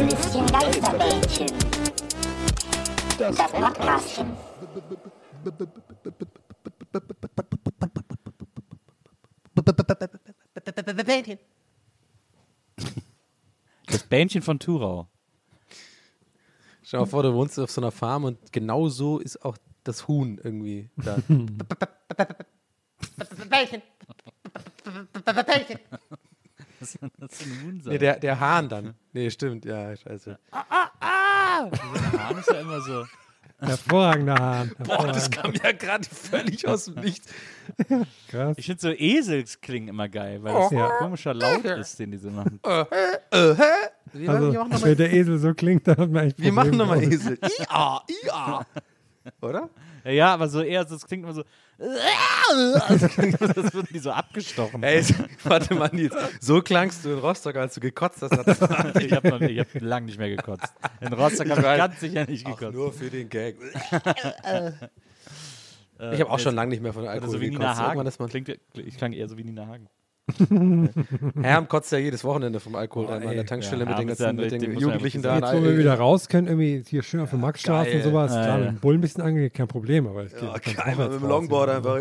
Gästelistchen Geisterbällchen. Das Podcastchen. Das Bähnchen von Thurau. Stell dir mal vor, du wohnst auf so einer Farm und genau so ist auch das Huhn irgendwie da. Das ist ein Huhn nee, der, der Hahn dann. Nee, stimmt, ja, scheiße. Der Hahn ist ja immer so. Hervorragender Hahn. Boah, das hervorragend. kam ja gerade völlig aus dem Nichts. krass. Ich finde so Eselsklingen immer geil, weil das Ja. ein komischer Laut ist, den die so machen. Äh, hä? Wir, Also, machen wenn nochmal der Esel so klingt, dann hat man echt wir machen noch mal Probleme. Esel. Ia, ia. Oder? Ja, aber so eher, es klingt immer so. Das wird die so abgestochen. Ey, warte mal, Nils. So klangst du in Rostock, als du gekotzt hast. Ich habe hab lange nicht mehr gekotzt. In Rostock habe ich ganz sicher nicht Ach, gekotzt. nur für den Gag. Äh, Ich habe auch jetzt- schon lange nicht mehr von Alkohol so wie gekotzt. Nina Hagen. ist man Klingt, ich klang eher so wie Nina Hagen. Herm kotzt ja jedes Wochenende vom Alkohol Boah, an der. Tankstelle Ja, mit den ist ja ganzen mit den ja Jugendlichen da. Jetzt, wo wir wieder raus können, irgendwie hier schön auf der Maxstraße geil. und sowas, Ja, klar, ja. mit dem Bullen ein bisschen angeht, kein Problem, aber es geht Ja, geil, mit dem raus, Longboard ja. einfach.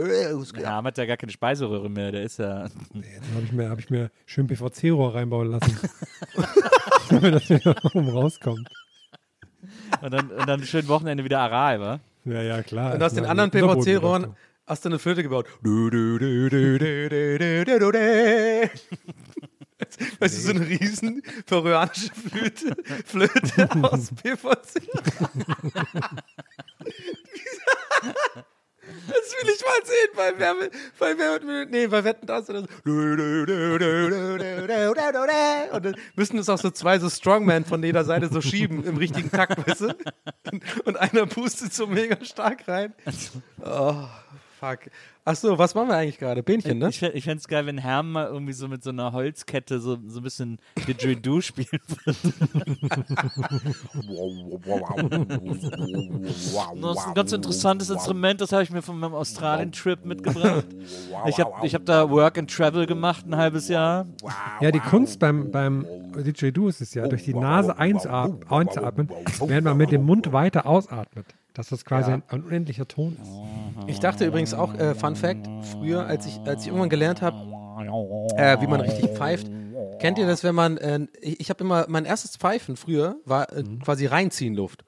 Ja, Herm hat ja gar keine Speiseröhre mehr. Der ist ja. Dann habe ich, mir- hab ich mir schön PVC-Rohr reinbauen lassen. Damit das wieder oben rauskommt. Und dann, und dann schön Wochenende wieder Aral, wa? Ja, ja, klar. Und aus den anderen PVC-Rohren hast du eine Flöte gebaut? Weißt du, so eine riesen peruanische Flöte, Flöte aus PVC. Das will ich mal sehen bei Wer mit, bei Wer mit, nee, bei Wetten das oder so. Und dann müssen es auch so zwei so Strongman von jeder Seite so schieben im richtigen Takt, weißt du? Und, einer pustet so mega stark rein. Oh, fuck. Ach so, was machen wir eigentlich gerade? Bähnchen, ne? Ich, ich fände es geil, wenn Herm mal irgendwie so mit so einer Holzkette so, so ein bisschen Didgeridoo spielen würde. Das ist ein ganz interessantes Instrument, das habe ich mir von meinem Australien-Trip mitgebracht. Ich habe ich hab da Work and Travel gemacht, ein halbes Jahr. Ja, die Kunst beim, beim Didgeridoo ist es ja, durch die Nase einzuatmen während man mit dem Mund weiter ausatmet. Dass das quasi ein, ein unendlicher Ton ist. Ich dachte übrigens auch, äh, Fun Fact, früher, als ich, als ich irgendwann gelernt habe, äh, wie man richtig pfeift, kennt ihr das, wenn man, äh, ich, ich habe immer, mein erstes Pfeifen früher war äh, quasi reinziehen Luft.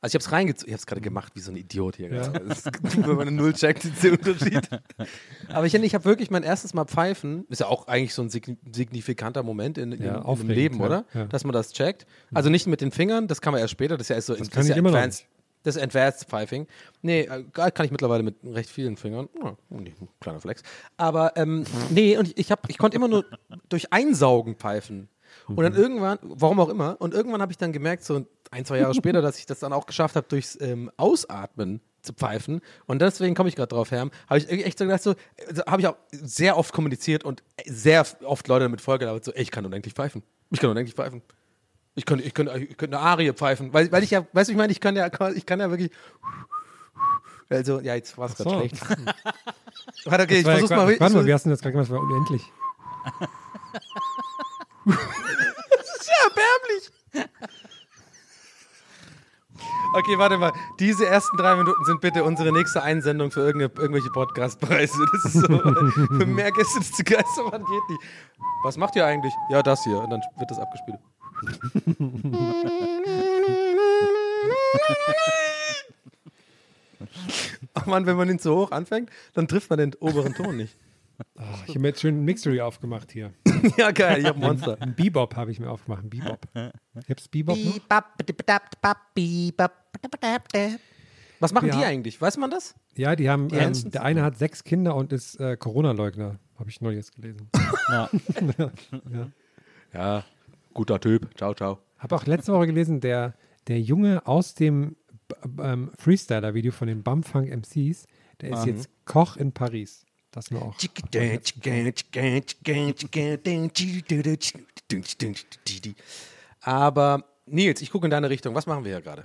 Also ich habe es reingezogen, ich habe es gerade gemacht wie so ein Idiot hier. Ja. Ist, wenn man eine Null checkt, ist der Unterschied. Aber ich, ich habe wirklich mein erstes Mal Pfeifen, ist ja auch eigentlich so ein sign- signifikanter Moment in, in, Ja, in einem aufregend, Leben, ja. oder? Ja. Dass man das checkt. Also nicht mit den Fingern, das kann man erst später, das ist ja erst so Das ist ja immer noch advanced, das Advanced Pfeifing. Nee, äh, kann ich mittlerweile mit recht vielen Fingern. Ja, kleiner Flex. Aber ähm, nee, und ich, hab, ich konnte immer nur durch Einsaugen pfeifen. Und dann irgendwann, warum auch immer, und irgendwann habe ich dann gemerkt, so ein, zwei Jahre später, dass ich das dann auch geschafft habe, durchs ähm, Ausatmen zu pfeifen. Und deswegen komme ich gerade drauf, Herm. Habe ich echt so gedacht, so, also habe ich auch sehr oft kommuniziert und sehr oft Leute damit vollgelabert, so, ey, ich kann unendlich pfeifen. Ich kann unendlich pfeifen. Ich könnte, ich könnte, ich könnte eine Arie pfeifen, weil, weil ich ja, weißt du, ich meine, ich kann ja, ich kann ja wirklich. Also, ja, jetzt war es gerade so. schlecht. Warte, okay, ich Das ja versuch's gra- mal. Warte mal, wie hast du das gerade gemacht? Das war unendlich. ja erbärmlich. Okay, warte mal. Diese ersten drei Minuten sind bitte unsere nächste Einsendung für irgendwelche Podcastpreise. Das ist so. für mehr Gäste zu Geistermann geht nicht. Was macht ihr eigentlich? Ja, das hier. Und dann wird das abgespielt. Ach man, wenn man ihn zu hoch anfängt, dann trifft man den oberen Ton nicht. Ich habe mir jetzt schön ein Mixery aufgemacht hier. ja, geil, ich hab ein Monster. Ein Bebop habe ich mir aufgemacht. Ein Bebop. Gibt's Bebop noch? Was machen Ja. die eigentlich? Weiß man das? Ja, die haben, Die ähm, der eine hat sechs Kinder und ist äh, Corona-Leugner. Habe ich neulich jetzt gelesen. Ja. Ja, guter Typ. Ciao, ciao. Habe auch letzte Woche gelesen, der, der Junge aus dem ähm, Freestyler-Video von den Bumfunk MCs, der ist jetzt Koch in Paris. Das nur auch. Aber Nils, ich gucke in deine Richtung. Was machen wir hier gerade?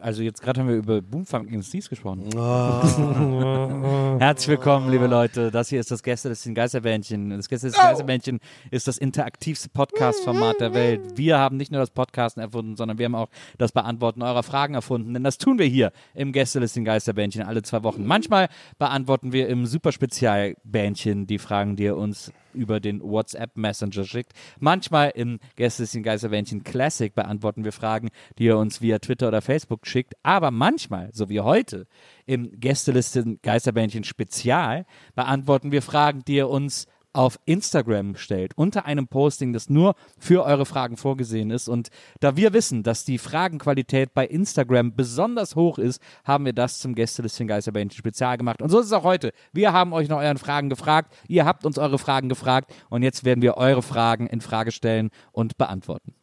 Also jetzt gerade haben wir über Boomfunk MCs gesprochen. Herzlich willkommen, liebe Leute. Das hier ist das Gästelisten Geisterbändchen. Das Gästelisten Geisterbändchen ist das interaktivste Podcast-Format der Welt. Wir haben nicht nur das Podcasten erfunden, sondern wir haben auch das Beantworten eurer Fragen erfunden. Denn das tun wir hier im Gästelisten Geisterbändchen alle zwei Wochen. Manchmal beantworten wir im Superspezialbändchen die Fragen, die ihr uns über den WhatsApp Messenger schickt. Manchmal im Gästelisten Geisterbändchen Classic beantworten wir Fragen, die ihr uns via Twitter oder Facebook schickt. Aber manchmal, so wie heute, im Gästelisten Geisterbändchen Spezial beantworten wir Fragen, die ihr uns auf Instagram stellt, unter einem Posting, das nur für eure Fragen vorgesehen ist. Und da wir wissen, dass die Fragenqualität bei Instagram besonders hoch ist, haben wir das zum Gästelistchen Geisterbändchen Spezial gemacht. Und so ist es auch heute. Wir haben euch nach euren Fragen gefragt, ihr habt uns eure Fragen gefragt und jetzt werden wir eure Fragen in Frage stellen und beantworten.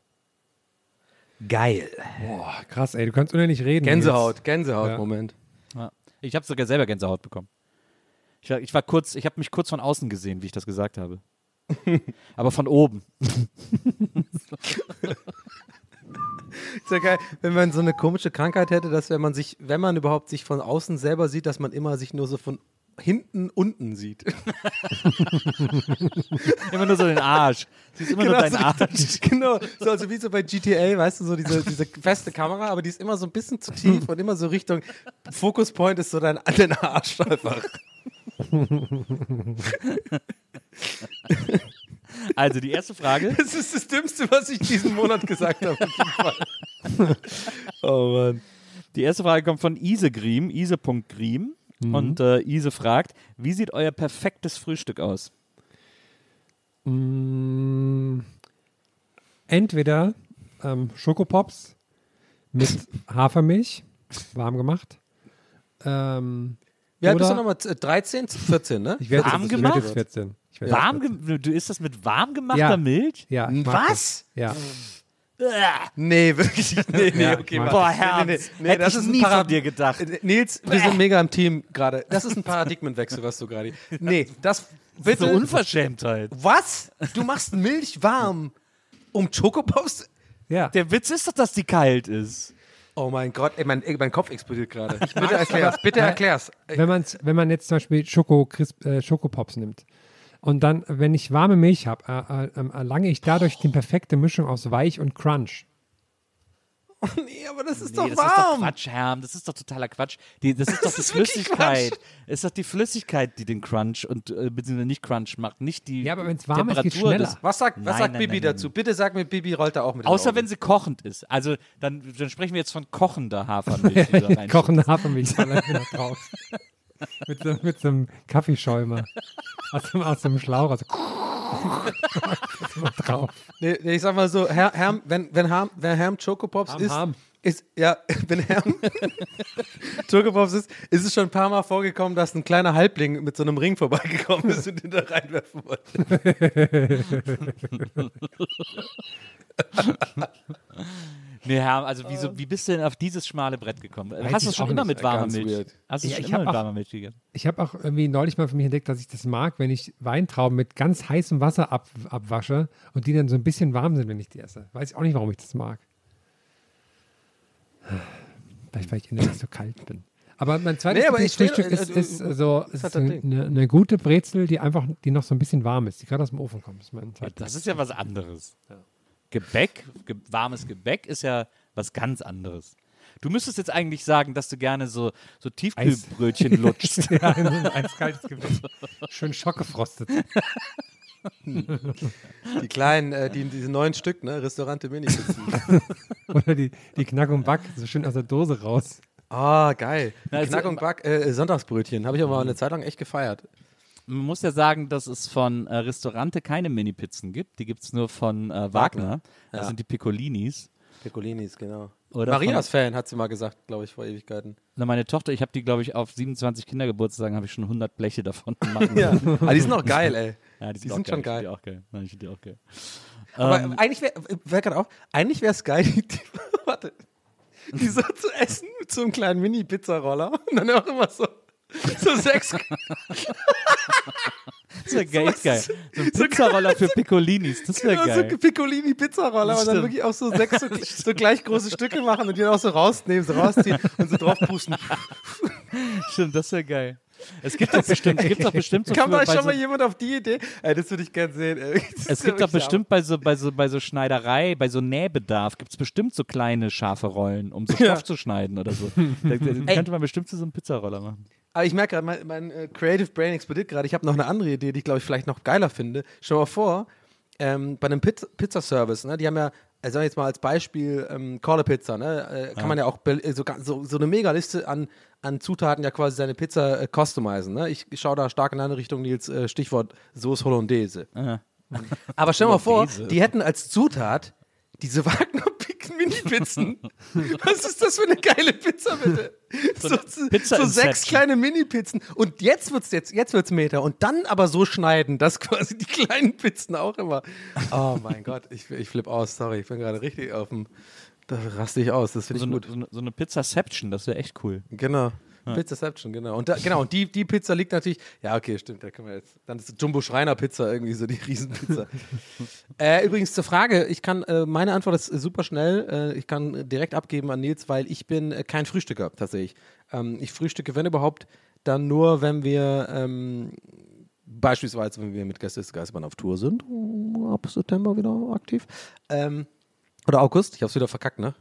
Geil. Boah, krass, ey, du kannst unendlich reden. Gänsehaut, Gänsehaut, Ja. Moment. Ja. Ich habe sogar selber Gänsehaut bekommen. Ich war, ich war kurz, ich habe mich kurz von außen gesehen, wie ich das gesagt habe. Aber von oben. Ist ja geil, wenn man so eine komische Krankheit hätte, dass wenn man sich, wenn man überhaupt sich von außen selber sieht, dass man immer sich nur so von hinten unten sieht. Immer nur so den Arsch. Siehst immer nur Genau, deinen so Arsch. genau, so also wie so bei GTA, weißt du, so diese, diese feste Kamera, aber die ist immer so ein bisschen zu tief und immer so Richtung Focus Point ist so dein, dein Arsch einfach. Also die erste Frage. Das ist das Dümmste, was ich diesen Monat gesagt habe. oh Mann. Die erste Frage kommt von Isegrim, ise.grim. Mhm. Und äh, Ise fragt, wie sieht euer perfektes Frühstück aus? Mm, entweder ähm, Schokopops mit Hafermilch, warm gemacht. Ähm, Wie alt bist du nochmal? 13, 14, ne? ich werde Warm jetzt, gemacht? jetzt 14. Ich werd Warm jetzt 14. ge- du isst das mit warm gemachter Ja. Milch? Ja, Was? Das. Ja. Nee, wirklich. Nee, nee, okay, Mann. Boah, Nee, Herr, nee, nee, hätte das ich ist nie Parad- von dir gedacht. Äh, Nils, wir sind mega im Team gerade. Das ist ein Paradigmenwechsel, was du gerade. Nee, das bitte. So Unverschämtheit. was? Du machst Milch warm, um Schokopops? ja. Der Witz ist doch, dass die kalt ist. Oh mein Gott, ey, mein, mein Kopf explodiert gerade. Bitte erklär's, bitte erklär's. wenn, man's, wenn man jetzt zum Beispiel Schoko, äh, Schokopops nimmt und dann, wenn ich warme Milch habe, äh, äh, ähm, erlange ich dadurch die perfekte Mischung aus Weich und Crunch. Nee, aber das ist Nee, doch das ist doch warm. Quatsch, Herm. Das ist doch totaler Quatsch. Die, das ist doch die ist Flüssigkeit. Es ist doch die Flüssigkeit, die den Crunch und äh, beziehungsweise nicht Crunch macht, nicht die Ja, aber wenn's warm ist, geht's Temperatur schneller. des- was sagt, was Nein, sagt nein, Bibi nein, nein. dazu? Bitte sag mir, Bibi rollt da auch mit Außer Augen. wenn sie kochend ist. Also dann, dann sprechen wir jetzt von kochender Hafermilch. die da reinschüttet. Kochende Hafermilch da noch drauf. Mit, so, mit so einem Kaffeeschäumer. Aus dem, aus dem Schlauch. Also drauf. Nee, nee, ich sag mal so, Herr, Herm, wenn, wenn, Herm, wenn Herm Chocopops Ham, ist, Ham. ist, ja, wenn Herm Chocopops ist, ist es schon ein paar Mal vorgekommen, dass ein kleiner Halbling mit so einem Ring vorbeigekommen ist und den da reinwerfen wollte. Nee, Herr, also wieso, wie bist du denn auf dieses schmale Brett gekommen? Weiß Hast du ich schon auch immer mit warmer Milch? weird. Hast du Ja, schon ich immer mit auch- warmer Milch gegessen? Ich habe auch irgendwie neulich mal für mich entdeckt, dass ich das mag, wenn ich Weintrauben mit ganz heißem Wasser ab, abwasche und die dann so ein bisschen warm sind, wenn ich die esse. Weiß ich auch nicht, warum ich das mag. Vielleicht, weil ich innerlich so kalt bin. Aber mein zweites Nee, aber ich Lieblingsfrühstück steh- ist, äh, ist, äh, so, ist ist eine, eine gute Brezel, die einfach, die noch so ein bisschen warm ist, die gerade aus dem Ofen kommt. Das ist mein zweites Das ist ja was anderes. Gebäck, ge warmes Gebäck ist ja was ganz anderes. Du müsstest jetzt eigentlich sagen, dass du gerne so, so Tiefkühlbrötchen lutschst. ja, so ein eiskaltes Gewicht. Schön schockgefrostet. Die kleinen, äh, die, diese neun Stück, ne? Restaurante mini Oder die, die Knack und Back, so schön aus der Dose raus. Ah, geil. Na, also- Knack und Back, äh, Sonntagsbrötchen. Habe ich aber eine Zeit lang echt gefeiert. Man muss ja sagen, dass es von äh, Restaurante keine Mini-Pizzen gibt. Die gibt es nur von äh, Wagner. Das Ja. sind die Piccolinis. Piccolinis, genau. Oder Marias Fan, hat sie mal gesagt, glaube ich, vor Ewigkeiten. Na, meine Tochter, ich habe die, glaube ich, auf 27 Kindergeburtstagen habe ich schon 100 Bleche davon machen. Ja, aber die sind auch geil, ey. Ja, Die auch sind schon Ich finde geil. Die auch geil. Nein, ich finde die auch geil. Aber Ähm, eigentlich wäre, wer gerade auf, eigentlich wäre es geil, die, die, warte, die so zu essen mit so einem kleinen Mini-Pizzaroller und dann auch immer so, so sechs, das wäre geil, geil. So ein Pizzaroller für Piccolinis, das wäre genau, so geil. Piccolini-Pizzaroller und dann wirklich auch so sechs so, so gleich große Stücke machen und die dann auch so rausnehmen, so rausziehen und so drauf pusten. Stimmt, das wäre geil. Es gibt doch bestimmt, es gibt doch bestimmt so Kam da schon so, mal jemand auf die Idee? Ey, das würde ich gerne sehen. Ey. Es gibt doch bestimmt bei so, bei so, bei so, so Schneiderei, bei so Nähbedarf, gibt es bestimmt so kleine scharfe Rollen, um so Stoff Ja. zu schneiden oder so. Da, da könnte man bestimmt so einem Pizzaroller machen. Aber ich merke gerade, mein, mein äh, Creative Brain explodiert gerade. Ich habe noch eine andere Idee, die ich glaube ich vielleicht noch geiler finde. Stell mal vor, ähm, bei einem Pizza- Pizzaservice, ne, die haben ja, also sagen wir jetzt mal als Beispiel, ähm, Call a Pizza, ne, äh, kann man ja auch äh, so, so, so eine Megaliste an, an Zutaten ja quasi seine Pizza äh, customizen. Ne? Ich schaue da stark in eine Richtung, Nils, äh, Stichwort Sauce Hollandaise. Ah. Aber stell mal vor, die hätten als Zutat diese Wagner Mini-Pizzen. Was ist das für eine geile Pizza, bitte? So, so, Pizza so sechs kleine Mini-Pizzen. Und jetzt wird's jetzt, jetzt wird's Meter. Und dann aber so schneiden, dass quasi die kleinen Pizzen auch immer. Oh mein Gott, ich, ich flipp aus, sorry. Ich bin gerade richtig auf dem. Da raste ich aus, das finde So ich gut. eine, so eine Pizzaception, das wäre echt cool. Genau. Pizzaception, genau. Und da, genau, und die, die Pizza liegt natürlich, ja, okay, stimmt, da können wir jetzt. Dann ist Jumbo Schreiner Pizza irgendwie so die Riesenpizza. äh, übrigens zur Frage, ich kann, äh, meine Antwort ist super schnell. Äh, ich kann direkt abgeben an Nils, weil ich bin äh, kein Frühstücker tatsächlich. Ähm, ich frühstücke, wenn überhaupt, dann nur, wenn wir ähm, beispielsweise, wenn wir mit Gäste des Geistbahn auf Tour sind, ab September wieder aktiv. Ähm, oder August, ich hab's wieder verkackt, ne?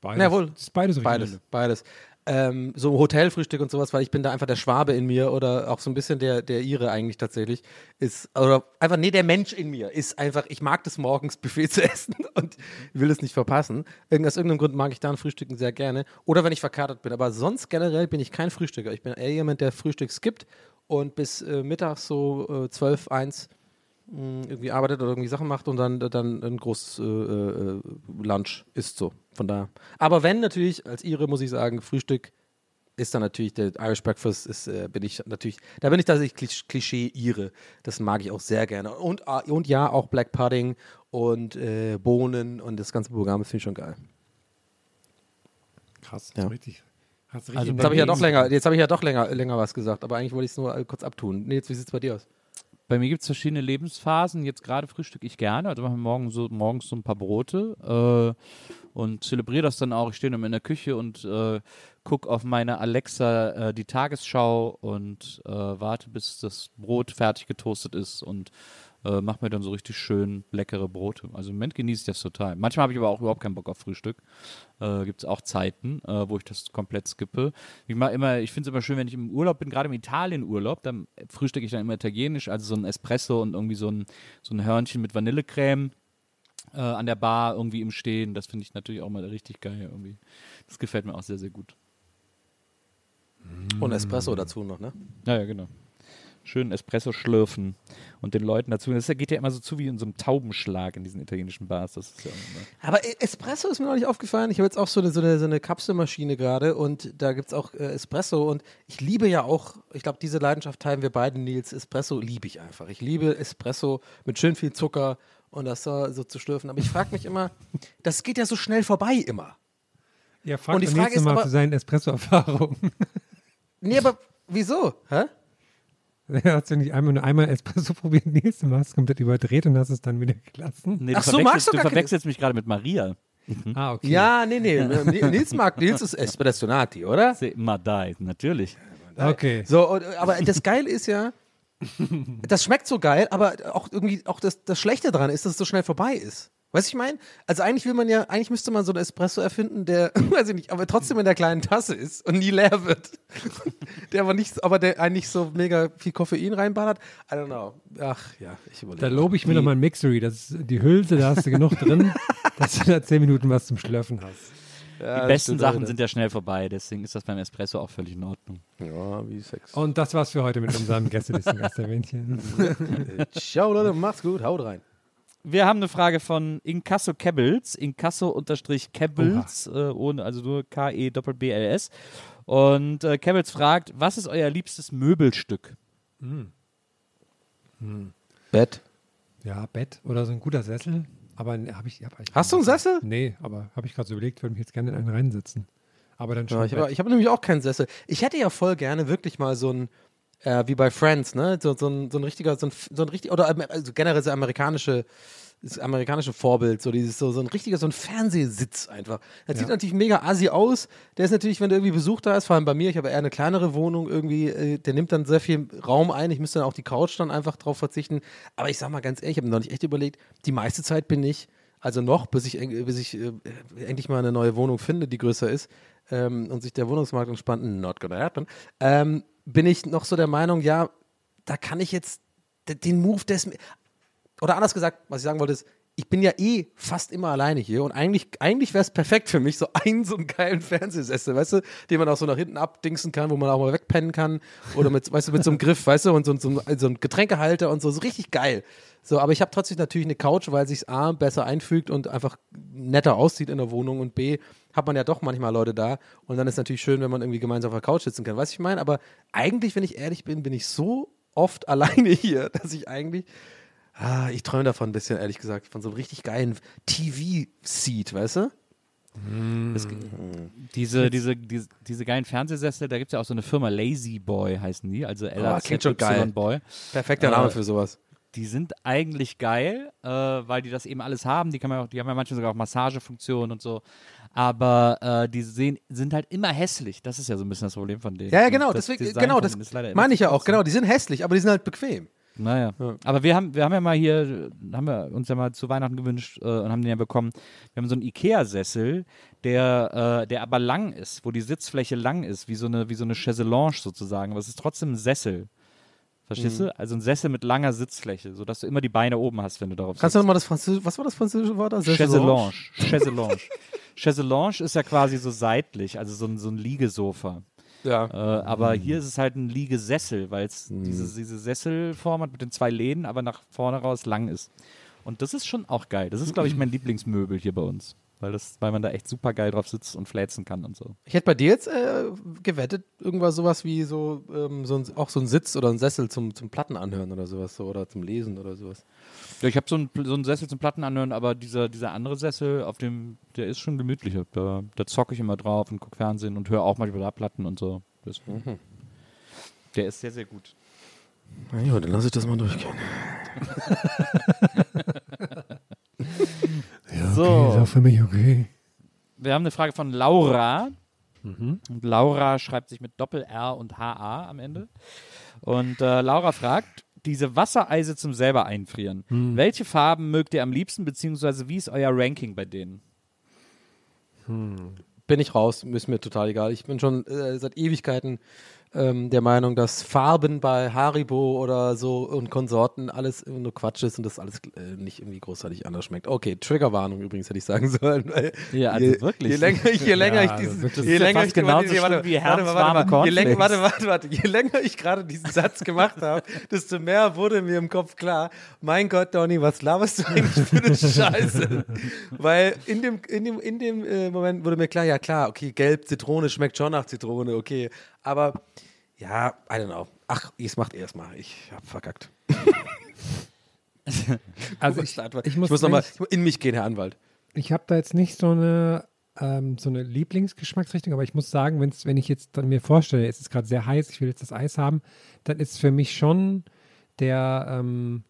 Beides. Jawohl. Das ist beides. Beides, beides. Ähm, so Hotelfrühstück und sowas, weil ich bin da einfach der Schwabe in mir oder auch so ein bisschen der, der Ire eigentlich tatsächlich ist, oder einfach, nee, der Mensch in mir ist einfach, ich mag das morgens Buffet zu essen und will es nicht verpassen. Aus irgendeinem Grund mag ich dann Frühstücken sehr gerne oder wenn ich verkatert bin, aber sonst generell bin ich kein Frühstücker. Ich bin eher jemand, der Frühstück skippt und bis äh, mittags so äh, 12, 1 mh, irgendwie arbeitet oder irgendwie Sachen macht und dann, dann ein großes äh, äh, Lunch isst so. Von daher. Aber wenn natürlich, als Ire muss ich sagen, Frühstück ist dann natürlich der Irish Breakfast, ist, äh, bin ich natürlich, da bin ich tatsächlich Klisch- Klischee-Ire. Das mag ich auch sehr gerne. Und, ah, und ja, auch Black Pudding und äh, Bohnen und das ganze Programm, das finde ich schon geil. Krass, Ja. richtig. Hast richtig Also Jetzt habe ich ja doch länger, jetzt habe ich ja doch länger, länger was gesagt, aber eigentlich wollte ich es nur kurz abtun. Nee, jetzt, wie sieht es bei dir aus? Bei mir gibt es verschiedene Lebensphasen. Jetzt gerade frühstücke ich gerne. Also mache ich morgen so, morgens so ein paar Brote äh, und zelebriere das dann auch. Ich stehe dann in der Küche und äh, gucke auf meine Alexa äh, die Tagesschau und äh, warte, bis das Brot fertig getoastet ist und äh, mache mir dann so richtig schön leckere Brote. Also im Moment genieße ich das total. Manchmal habe ich aber auch überhaupt keinen Bock auf Frühstück. Äh, Gibt es auch Zeiten, äh, wo ich das komplett skippe. Ich mache immer, ich finde es immer schön, wenn ich im Urlaub bin, gerade im Italien-Urlaub, dann frühstücke ich dann immer italienisch, also so ein Espresso und irgendwie so ein, so ein Hörnchen mit Vanillecreme äh, an der Bar irgendwie im Stehen. Das finde ich natürlich auch mal richtig geil irgendwie. Das gefällt mir auch sehr, sehr gut. Und Espresso dazu noch, ne? Ja, ja, genau. Schön Espresso schlürfen und den Leuten dazu. Das geht ja immer so zu wie in so einem Taubenschlag in diesen italienischen Bars. Das ist ja. Aber E- Espresso ist mir noch nicht aufgefallen. Ich habe jetzt auch so eine, so eine, so eine Kapselmaschine gerade und da gibt es auch äh, Espresso und ich liebe ja auch, ich glaube, diese Leidenschaft teilen wir beiden, Nils. Espresso liebe ich einfach. Ich liebe Espresso mit schön viel Zucker und das so, so zu schlürfen. Aber ich frage mich immer, das geht ja so schnell vorbei immer. Ja, frag Und die Frage ist Mal aber- zu seinen Espresso-Erfahrungen. Nee, aber wieso? Hä? hast du nicht einmal nur einmal Espresso probiert, nächstes Mal hast du komplett überdreht und hast es dann wieder gelassen? Nee, Ach du so, verwechselst, magst du du verwechselst mich gerade mit Maria. Ah, okay. Ja, nee, nee. Nils mag, Nils ist Espressionati, oder? Madai, natürlich. Okay. So, und, aber das Geile ist ja, das schmeckt so geil, aber auch irgendwie, auch das, das Schlechte daran ist, dass es so schnell vorbei ist. Weißt du, ich meine? Also eigentlich will man ja, eigentlich müsste man so einen Espresso erfinden, der, weiß ich nicht, aber trotzdem in der kleinen Tasse ist und nie leer wird. der aber nicht, aber der eigentlich so mega viel Koffein reinballert. I don't know. Ach ja, ich überlege. Da lobe ich mir nochmal ein Mixery. Das ist die Hülse, da hast du genug drin, dass du da zehn Minuten was zum Schlürfen hast. Ja, Die besten Sachen sind ja schnell vorbei, deswegen ist das beim Espresso auch völlig in Ordnung. Ja, wie Sex. Und das war's für heute mit unserem Gästelisten Geistermännchen. Ciao, Leute, macht's gut, haut rein. Wir haben eine Frage von Inkasso Kebbles, Inkasso-Kebbles, äh, ohne, also nur K-E-B-B-L-S. Und äh, Kebbles fragt, was ist euer liebstes Möbelstück? Bett. Ja, Bett oder so ein guter Sessel. Aber habe ich, hab ich. Hast du einen Sessel? Nee, aber habe ich gerade so überlegt, würde mich jetzt gerne in einen reinsetzen. Aber dann schon. Ja, ich habe hab nämlich auch keinen Sessel. Ich hätte ja voll gerne wirklich mal so ein, äh, wie bei Friends, ne? So, so, ein, so ein richtiger, so ein, so ein richtig, oder ähm, also generell so amerikanische, das amerikanische Vorbild, so dieses, so, so ein richtiger, so ein Fernsehsitz einfach. Der sieht Ja. natürlich mega assi aus. Der ist natürlich, wenn du irgendwie Besuch da ist, vor allem bei mir, ich habe eher eine kleinere Wohnung irgendwie, äh, der nimmt dann sehr viel Raum ein. Ich müsste dann auch die Couch dann einfach drauf verzichten. Aber ich sag mal ganz ehrlich, ich habe mir noch nicht echt überlegt, die meiste Zeit bin ich, also noch, bis ich, bis ich äh, endlich mal eine neue Wohnung finde, die größer ist ähm, und sich der Wohnungsmarkt entspannt, not gonna happen, ähm, bin ich noch so der Meinung, ja, da kann ich jetzt den Move des, oder anders gesagt, was ich sagen wollte ist, ich bin ja eh fast immer alleine hier und eigentlich, eigentlich wäre es perfekt für mich, so einen so einen geilen Fernsehsessel, weißt du, den man auch so nach hinten abdingsen kann, wo man auch mal wegpennen kann oder mit, weißt du, mit so einem Griff, weißt du, und so, so, so ein Getränkehalter und so, so richtig geil. So, aber ich habe trotzdem natürlich eine Couch, weil sich A besser einfügt und einfach netter aussieht in der Wohnung und B hat man ja doch manchmal Leute da und dann ist natürlich schön, wenn man irgendwie gemeinsam auf der Couch sitzen kann. Weißt du, ich meine? Aber eigentlich, wenn ich ehrlich bin, bin ich so oft alleine hier, dass ich eigentlich Ah, ich träume davon ein bisschen, ehrlich gesagt, von so einem richtig geilen TV-Seat, weißt du? Diese, diese, diese, diese geilen Fernsehsessel, da gibt es ja auch so eine Firma, Lazy Boy heißen die, also Oh, geil. LAZY Boy. Perfekter Name für sowas. Die sind eigentlich geil, äh, weil die das eben alles haben. Die, kann man auch, die haben ja manchmal sogar auch Massagefunktionen und so. Aber äh, die sehen, sind halt immer hässlich. Das ist ja so ein bisschen das Problem von denen. Ja, ja, genau, Das deswegen, Design genau, das meine ich ja auch, genau, die sind hässlich, aber die sind halt bequem. Naja. Aber wir haben, wir haben ja mal hier, haben wir uns ja mal zu Weihnachten gewünscht äh, und haben den ja bekommen. Wir haben so einen Ikea-Sessel, der, äh, der aber lang ist, wo die Sitzfläche lang ist, wie so eine, wie so eine Chaiselange sozusagen. Aber es ist trotzdem ein Sessel. Verstehst du? Also ein Sessel mit langer Sitzfläche, sodaust du immer die Beine oben hast, wenn du darauf Kannst du sitzt. nochmal das französische, was war das französische Wort da? Chaiselange. Chaiselange. Chaiselange ist ja quasi so seitlich, also so ein, so ein Liegesofa. Ja. Äh, aber hier ist es halt ein Liegesessel, weil es diese, diese Sesselform hat mit den zwei Lehnen, aber nach vorne raus lang ist. Und das ist schon auch geil. Das ist, glaube ich, mein Lieblingsmöbel hier bei uns. Weil, das, weil man da echt super geil drauf sitzt und fläzen kann und so. Ich hätte bei dir jetzt äh, gewettet, irgendwas sowas wie so, ähm, so ein, auch so ein Sitz oder ein Sessel zum, zum Platten anhören oder sowas so, oder zum Lesen oder sowas. Ja, ich habe so, einen- so einen Sessel zum Platten anhören, aber dieser, dieser andere Sessel, auf dem, der ist schon gemütlicher. Da, da zocke ich immer drauf und gucke Fernsehen und höre auch manchmal da Platten und so. Das, Der ist sehr, sehr gut. Na ja, dann lasse ich das mal durchgehen. so. Okay, ist auch für mich okay. Wir haben eine Frage von Laura. Und Laura schreibt sich mit Doppel-R und H-A am Ende. Und äh, Laura fragt, diese Wassereise zum selber einfrieren. Welche Farben mögt ihr am liebsten, beziehungsweise wie ist euer Ranking bei denen? Bin ich raus, ist mir total egal. Ich bin schon äh, seit Ewigkeiten ähm, der Meinung, dass Farben bei Haribo oder so und Konsorten alles nur Quatsch ist und das alles äh, nicht irgendwie großartig anders schmeckt. Okay, Triggerwarnung übrigens hätte ich sagen sollen. Ja, also je, wirklich. Je länger ich, je länger ich also diesen, je ja länger ich genauso warte, warte, wie warte, warte, herbstwarme warte, je länger, warte, warte, warte, je länger ich gerade diesen Satz gemacht habe, desto mehr wurde mir im Kopf klar, mein Gott, Donny, was laberst du eigentlich für eine Scheiße? Weil in dem, in dem, in dem äh, Moment wurde mir klar, ja klar, okay, gelb, Zitrone schmeckt schon nach Zitrone, okay. Aber ja, I don't know. Ach, ich macht erst mal. Ich hab verkackt. Also Ich, ich, ich ich muss, muss, nochmal in mich gehen, Herr Anwalt. Ich habe da jetzt nicht so eine, ähm, so eine Lieblingsgeschmacksrichtung, aber ich muss sagen, wenn's, wenn ich jetzt dann mir vorstelle, es ist gerade sehr heiß, ich will jetzt das Eis haben, dann ist für mich schon der, ähm,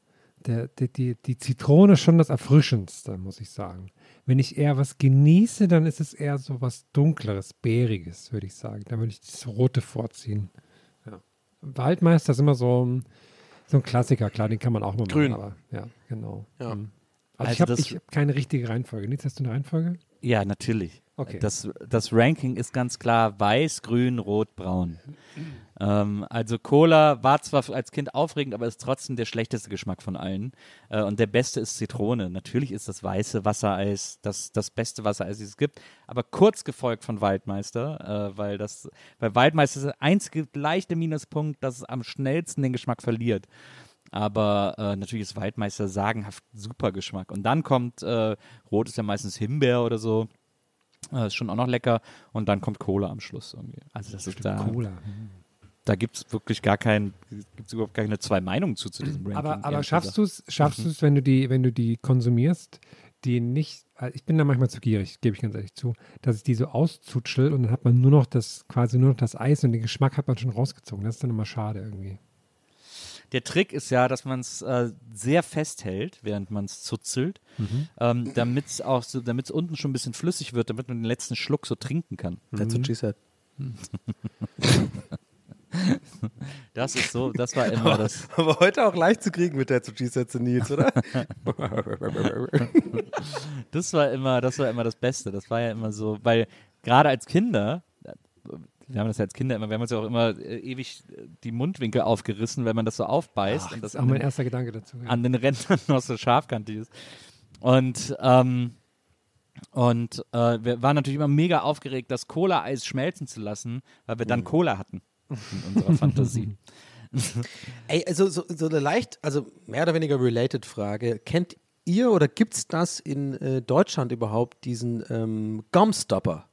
der, die, die, die Zitrone schon das Erfrischendste, muss ich sagen. Wenn ich eher was genieße, dann ist es eher so was Dunkleres, Bäriges, würde ich sagen. Da würde ich das Rote vorziehen. Ja. Waldmeister ist immer so ein, so ein Klassiker, klar, den kann man auch mal Grün. machen, aber ja, genau. Ja. Mhm. Also, ich Also habe das- hab keine richtige Reihenfolge. Nils, hast du eine Reihenfolge? Ja, natürlich. Okay. Das, das Ranking ist ganz klar weiß, grün, rot, braun. ähm, also Cola war zwar als Kind aufregend, aber ist trotzdem der schlechteste Geschmack von allen. Äh, und der beste ist Zitrone. Natürlich ist das weiße Wassereis das, das beste Wassereis, das es gibt, aber kurz gefolgt von Waldmeister, äh, weil das, weil Waldmeister ist der einzige leichte Minuspunkt, dass es am schnellsten den Geschmack verliert. Aber äh, natürlich ist Waldmeister sagenhaft super Geschmack. Und dann kommt, äh, Rot ist ja meistens Himbeer oder so. Äh, ist schon auch noch lecker. Und dann kommt Cola am Schluss irgendwie. Also das ist da, Cola. da gibt es wirklich gar kein, gibt überhaupt gar keine zwei Meinungen zu, zu diesem Ranking. Aber, aber schaffst du es, schaffst du es, wenn du die, wenn du die konsumierst, die nicht, also ich bin da manchmal zu gierig, gebe ich ganz ehrlich zu, dass ich die so auszutschel und dann hat man nur noch das, quasi nur noch das Eis und den Geschmack hat man schon rausgezogen. Das ist dann immer schade irgendwie. Der Trick ist ja, dass man es äh, sehr festhält, während man es zuzelt, ähm, damit es auch so, damit es unten schon ein bisschen flüssig wird, damit man den letzten Schluck so trinken kann. That's what she said. Das ist so, das war immer das. Aber heute auch leicht zu kriegen mit said zu Nils, oder? Das war immer, das war immer das Beste. Das war ja immer so, weil gerade als Kinder, wir haben das ja als Kinder immer, wir haben uns ja auch immer äh, ewig äh, die Mundwinkel aufgerissen, wenn man das so aufbeißt und das ist auch mein den, erster Gedanke dazu. Ja. an den Rändern noch so scharfkantig ist. Und ähm, und äh, wir waren natürlich immer mega aufgeregt, das Cola-Eis schmelzen zu lassen, weil wir dann Cola hatten in unserer Fantasie. Ey, also so, so eine leicht, also mehr oder weniger related Frage. Kennt ihr oder gibt es das in äh, Deutschland überhaupt, diesen ähm, Gumstopper?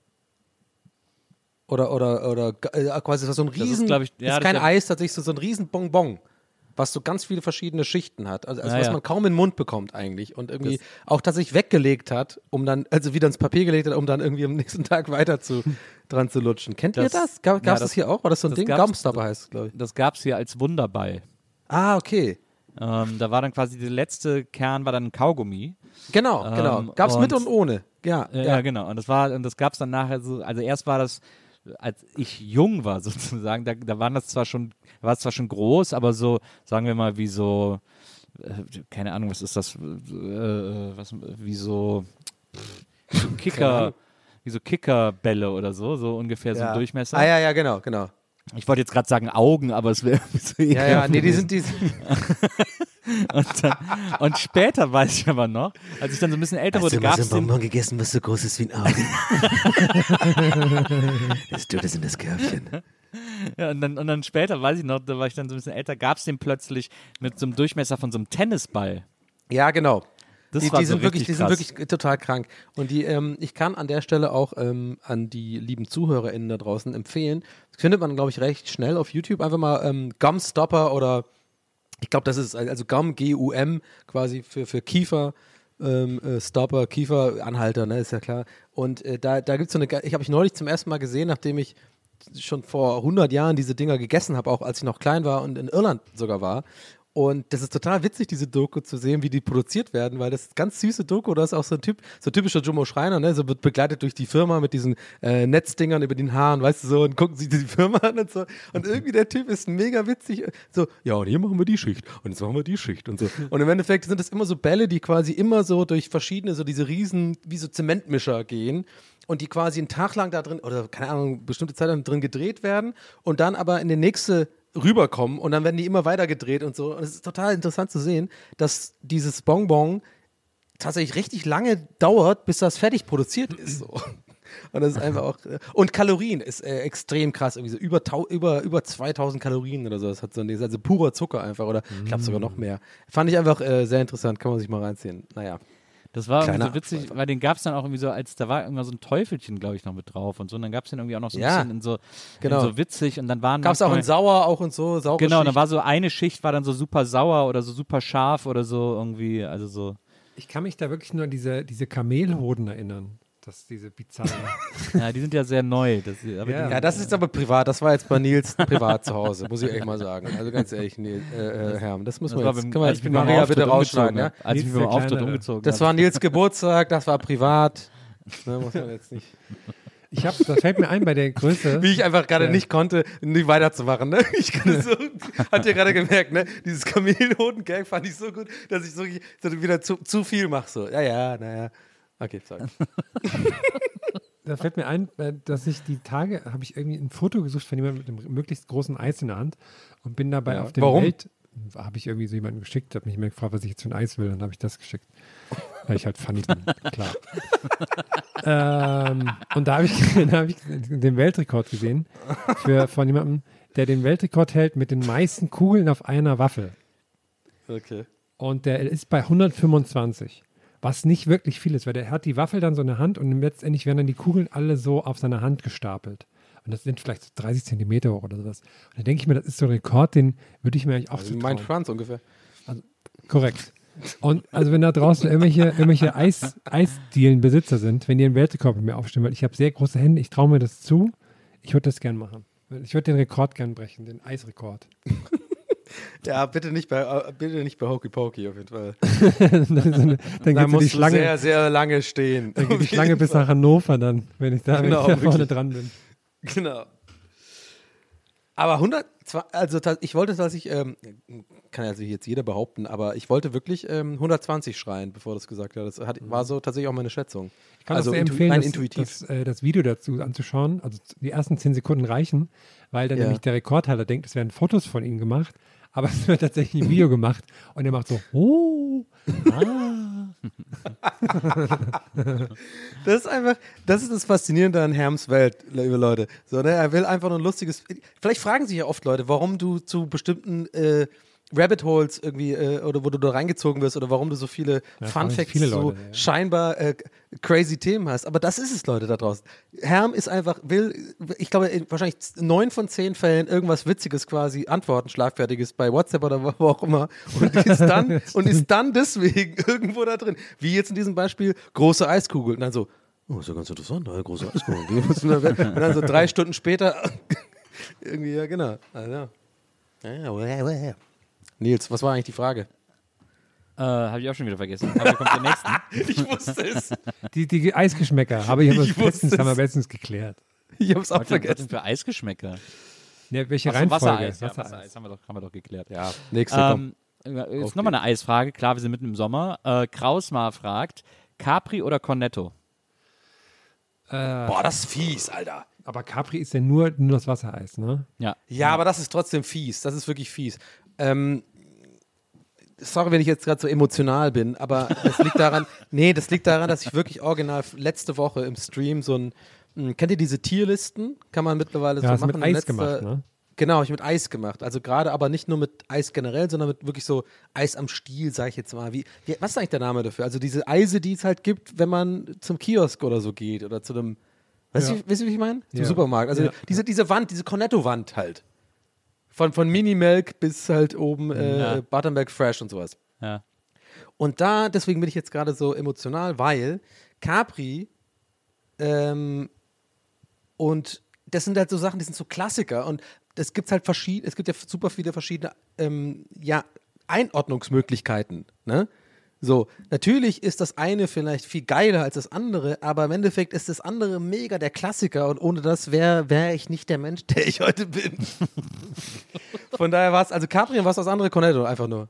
Oder, oder, oder äh, quasi so ein ist, riesen, glaub ich- ja, ist das kein ist ja- Eis, tatsächlich so, so ein riesen Bonbon, was so ganz viele verschiedene Schichten hat. Also, also Ja, was man kaum in den Mund bekommt eigentlich und irgendwie auch tatsächlich weggelegt hat, um dann, also wieder ins Papier gelegt hat, um dann irgendwie am nächsten Tag weiter zu, dran zu lutschen. Kennt ihr Das- das? Gab es ja, das, das- hier auch? War das so ein das Ding? Gumstopper heißt glaube ich. Das gab es hier als Wunderball. Ah, okay. Ähm, da war dann quasi der letzte Kern war dann ein Kaugummi. Genau, genau. Ähm, Gab es mit und- ohne. Ja, Ja, ja. ja, genau. Und das war, und das gab es dann nachher so, also erst war das, als ich jung war sozusagen, da, da waren das zwar schon, war es zwar schon groß, aber so, sagen wir mal, wie so, äh, keine Ahnung, was ist das, äh, was, wie so, so Kicker, wie so Kickerbälle oder so, so ungefähr so ja. ein Durchmesser. Ah, ja, ja, genau, genau. Ich wollte jetzt gerade sagen Augen, aber es wäre so Ja, ja, nee, die sind, die, Und, dann, und später weiß ich aber noch, als ich dann so ein bisschen älter wurde, gab es den, gegessen, was so groß ist wie ein Auge? Jetzt tut es in das Körbchen. Ja, und, dann, und dann später, weiß ich noch, da war ich dann so ein bisschen älter, gab es den plötzlich mit so einem Durchmesser von so einem Tennisball. Ja, genau. Das die, war die so sind wirklich, richtig die sind krass. wirklich total krank. Und die, ähm, ich kann an der Stelle auch ähm, an die lieben ZuhörerInnen da draußen empfehlen. Das findet man, glaube ich, recht schnell auf YouTube. Einfach mal ähm, Gumstopper oder ich glaube, das ist also Gum, G-U-M, quasi für, für Kiefer. Ähm, äh, Stopper, Kieferanhalter, ne, ist ja klar. Und äh, da, da gibt es so eine, ich habe ich neulich zum ersten Mal gesehen, nachdem ich schon vor 100 Jahren diese Dinger gegessen habe, auch als ich noch klein war und in Irland sogar war. Und das ist total witzig, diese Doku zu sehen, wie die produziert werden, weil das ist ganz süße Doku. Da ist auch so ein Typ, so ein typischer Jumbo Schreiner, ne? So wird begleitet durch die Firma mit diesen äh, Netzdingern über den Haaren, weißt du so, und gucken sich die Firma an und so. Und irgendwie der Typ ist mega witzig. So, ja, und hier machen wir die Schicht und jetzt machen wir die Schicht und so. Und im Endeffekt sind das immer so Bälle, die quasi immer so durch verschiedene, so diese riesen, wie so Zementmischer gehen und die quasi einen Tag lang da drin, oder keine Ahnung, bestimmte Zeit lang drin gedreht werden und dann aber in den nächste rüberkommen und dann werden die immer weiter gedreht und so. Und es ist total interessant zu sehen, dass dieses Bonbon tatsächlich richtig lange dauert, bis das fertig produziert ist. So. Und das ist einfach auch. Und Kalorien ist äh, extrem krass. Irgendwie so über, über, über 2000 Kalorien oder so. Das hat so ein, also purer Zucker einfach oder ich glaube sogar noch mehr. Fand ich einfach äh, sehr interessant. Kann man sich mal reinziehen. Naja. Das war irgendwie Kleiner so witzig, weil den gab es dann auch irgendwie so, als da war immer so ein Teufelchen, glaube ich, noch mit drauf und so. Und dann gab es den irgendwie auch noch so ein Ja, bisschen in so, genau. in so witzig und dann waren Gab es auch in Sauer auch und so. Saure Genau, dann Schicht. war so eine Schicht war dann so super sauer oder so super scharf oder so irgendwie, also so. Ich kann mich da wirklich nur an diese, diese Kamelhoden erinnern. Das diese bizarre. Ja, die sind ja sehr neu. Das, aber Ja. die, Ja, das ist aber privat. Das war jetzt bei Nils privat zu Hause, muss ich echt mal sagen. Also ganz ehrlich, Nils, äh, äh, Herm, das muss das man jetzt. beim, jetzt ich mich beim Maria Auftritt bitte rausschneiden, umgezogen ja? Als ich mich Nils beim der Auftritt umgezogen Das war Nils Geburtstag, das war privat. Ne, muss man jetzt nicht. Ich hab, das fällt mir ein bei der Größe. Wie ich einfach gerade Ja. nicht konnte, nicht weiterzumachen. Ne? Ich kann so, habt ihr gerade gemerkt, ne? Dieses Chamäleon-Gag fand ich so gut, dass ich so, so wieder zu, zu viel mache. So. Ja, ja, naja. Okay, sorry. Da fällt mir ein, äh, dass ich die Tage, habe ich irgendwie ein Foto gesucht von jemandem mit einem möglichst großen Eis in der Hand und bin dabei Ja. auf dem Warum? Welt, habe ich irgendwie so jemanden geschickt, habe mich immer gefragt, was ich jetzt für ein Eis will, dann habe ich das geschickt. Weil ich halt funny bin, klar. ähm, und da habe ich, da hab ich den Weltrekord gesehen für, von jemandem, der den Weltrekord hält mit den meisten Kugeln auf einer Waffel. Okay. Und der ist bei 125. Was nicht wirklich viel ist, weil der hat die Waffel dann so in der Hand und letztendlich werden dann die Kugeln alle so auf seiner Hand gestapelt. Und das sind vielleicht so 30 Zentimeter hoch oder sowas. Und dann denke ich mir, das ist so ein Rekord, den würde ich mir eigentlich auch Also zutrauen. mein Franz ungefähr. Korrekt. Und also wenn da draußen irgendwelche, irgendwelche Eis, Eisdielenbesitzer sind, wenn die einen Weltrekord mit mir aufstellen, weil ich habe sehr große Hände, ich traue mir das zu, ich würde das gern machen. Ich würde den Rekord gern brechen, den Eisrekord. Ja, bitte nicht bei, äh, bitte nicht bei Hokey Pokey auf jeden Fall. dann dann, Da musst die du Schlange, sehr, sehr lange stehen. dann geht die Schlange bis nach Hannover dann, wenn ich da, Genau, wenn ich da vorne wirklich. dran bin. Genau. Aber 100, zwar- also ich wollte tatsächlich, ähm, kann ja sich jetzt jeder behaupten, aber ich wollte wirklich ähm, 120 schreien, bevor das gesagt hat. Das hat, war so tatsächlich auch meine Schätzung. Ich kann also sehr empfehlen, rein das, intuitiv. Das, äh, das Video dazu anzuschauen. Also die ersten zehn Sekunden reichen, weil dann Ja. nämlich der Rekordhalter denkt, es werden Fotos von ihm gemacht, aber es wird tatsächlich ein Video gemacht und er macht so, oh, ah. Das ist einfach, das ist das Faszinierende an Herms Welt, liebe Leute. So, ne, er will einfach nur ein lustiges. Vielleicht fragen sich ja oft Leute, warum du zu bestimmten äh, Rabbit Holes irgendwie äh, oder wo du da reingezogen wirst oder warum du so viele Ja, Fun Facts viele so Leute, ja. scheinbar äh, crazy Themen hast. Aber das ist es, Leute, da draußen. Herm ist einfach, will, ich glaube, in wahrscheinlich neun von zehn Fällen irgendwas Witziges quasi antworten, Schlagfertiges bei WhatsApp oder wo auch immer und ist dann, und ist dann deswegen irgendwo da drin. Wie jetzt in diesem Beispiel große Eiskugel. Und dann so, oh, ist ja ganz interessant, eine große Eiskugel. Und dann so drei Stunden später, irgendwie, ja, genau. Also, ja. Nils, was war eigentlich die Frage? Äh, Habe ich auch schon wieder vergessen. Aber kommen zur nächsten. Ich wusste es. Die, die Eisgeschmäcker habe ich, Ich letztens, es. haben wir letztens geklärt. Ich hab's auch Was denn- was vergessen. denn für Eisgeschmäcker? Ja, welche Achso, Reihenfolge? Wassereis. Ja, Wassereis. Wassereis haben wir doch, haben wir doch geklärt. Ja, nächste. Ähm, äh, jetzt nochmal eine Eisfrage. Klar, wir sind mitten im Sommer. Äh, Krausmar fragt, Capri oder Cornetto? Boah, das ist fies, Alter. Aber Capri ist ja nur, nur das Wassereis, ne? Ja. Ja, aber das ist trotzdem fies. Das ist wirklich fies. Ähm, sorry, wenn ich jetzt gerade so emotional bin, aber das liegt daran, nee, das liegt daran, dass ich wirklich original letzte Woche im Stream so ein, mh, kennt ihr diese Tierlisten? Kann man mittlerweile Ja, so machen. mit Eis Letzte- gemacht, ne? Genau, ich mit Eis gemacht. Also gerade aber nicht nur mit Eis generell, sondern mit wirklich so Eis am Stiel, sag ich jetzt mal. Wie, wie, was ist eigentlich der Name dafür? Also diese Eise, die es halt gibt, wenn man zum Kiosk oder so geht oder zu einem, weißt Ja. du, weißt du, wie ich meine? Zum Ja. Supermarkt. Also diese, diese Wand, diese Cornetto-Wand halt. Von, von Mini-Milk bis halt oben äh, Ja. Buttermilk Fresh und sowas. Ja. Und da, deswegen bin ich jetzt gerade so emotional, weil Capri ähm, und das sind halt so Sachen, die sind so Klassiker und es gibt halt verschiedene, es gibt ja super viele verschiedene ähm, ja, Einordnungsmöglichkeiten. Ne? So, natürlich ist das eine vielleicht viel geiler als das andere, aber im Endeffekt ist das andere mega der Klassiker und ohne das wäre wär ich nicht der Mensch, der ich heute bin. Von daher war es, also Capri und was das andere, Cornetto, einfach nur.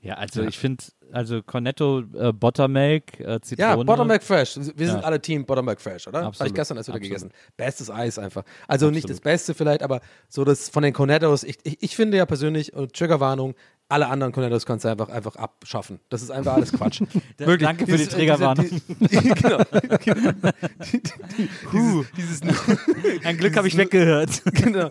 Ja, also ich finde, also Cornetto, äh, Buttermilk, äh, Zitrone. Ja, Buttermilk Fresh. Wir sind Ja. alle Team Buttermilk Fresh, oder? Habe ich gestern erst wieder Absolut. gegessen. Bestes Eis einfach. Also nicht Absolut. das Beste vielleicht, aber so das von den Cornettos. Ich, ich, ich finde ja persönlich, und Triggerwarnung, alle anderen Cornettos kannst du einfach, einfach abschaffen. Das ist einfach alles Quatsch. Da- danke für die die, genau. Die, die, dieses, dieses, Ein Glück habe ich weggehört. genau.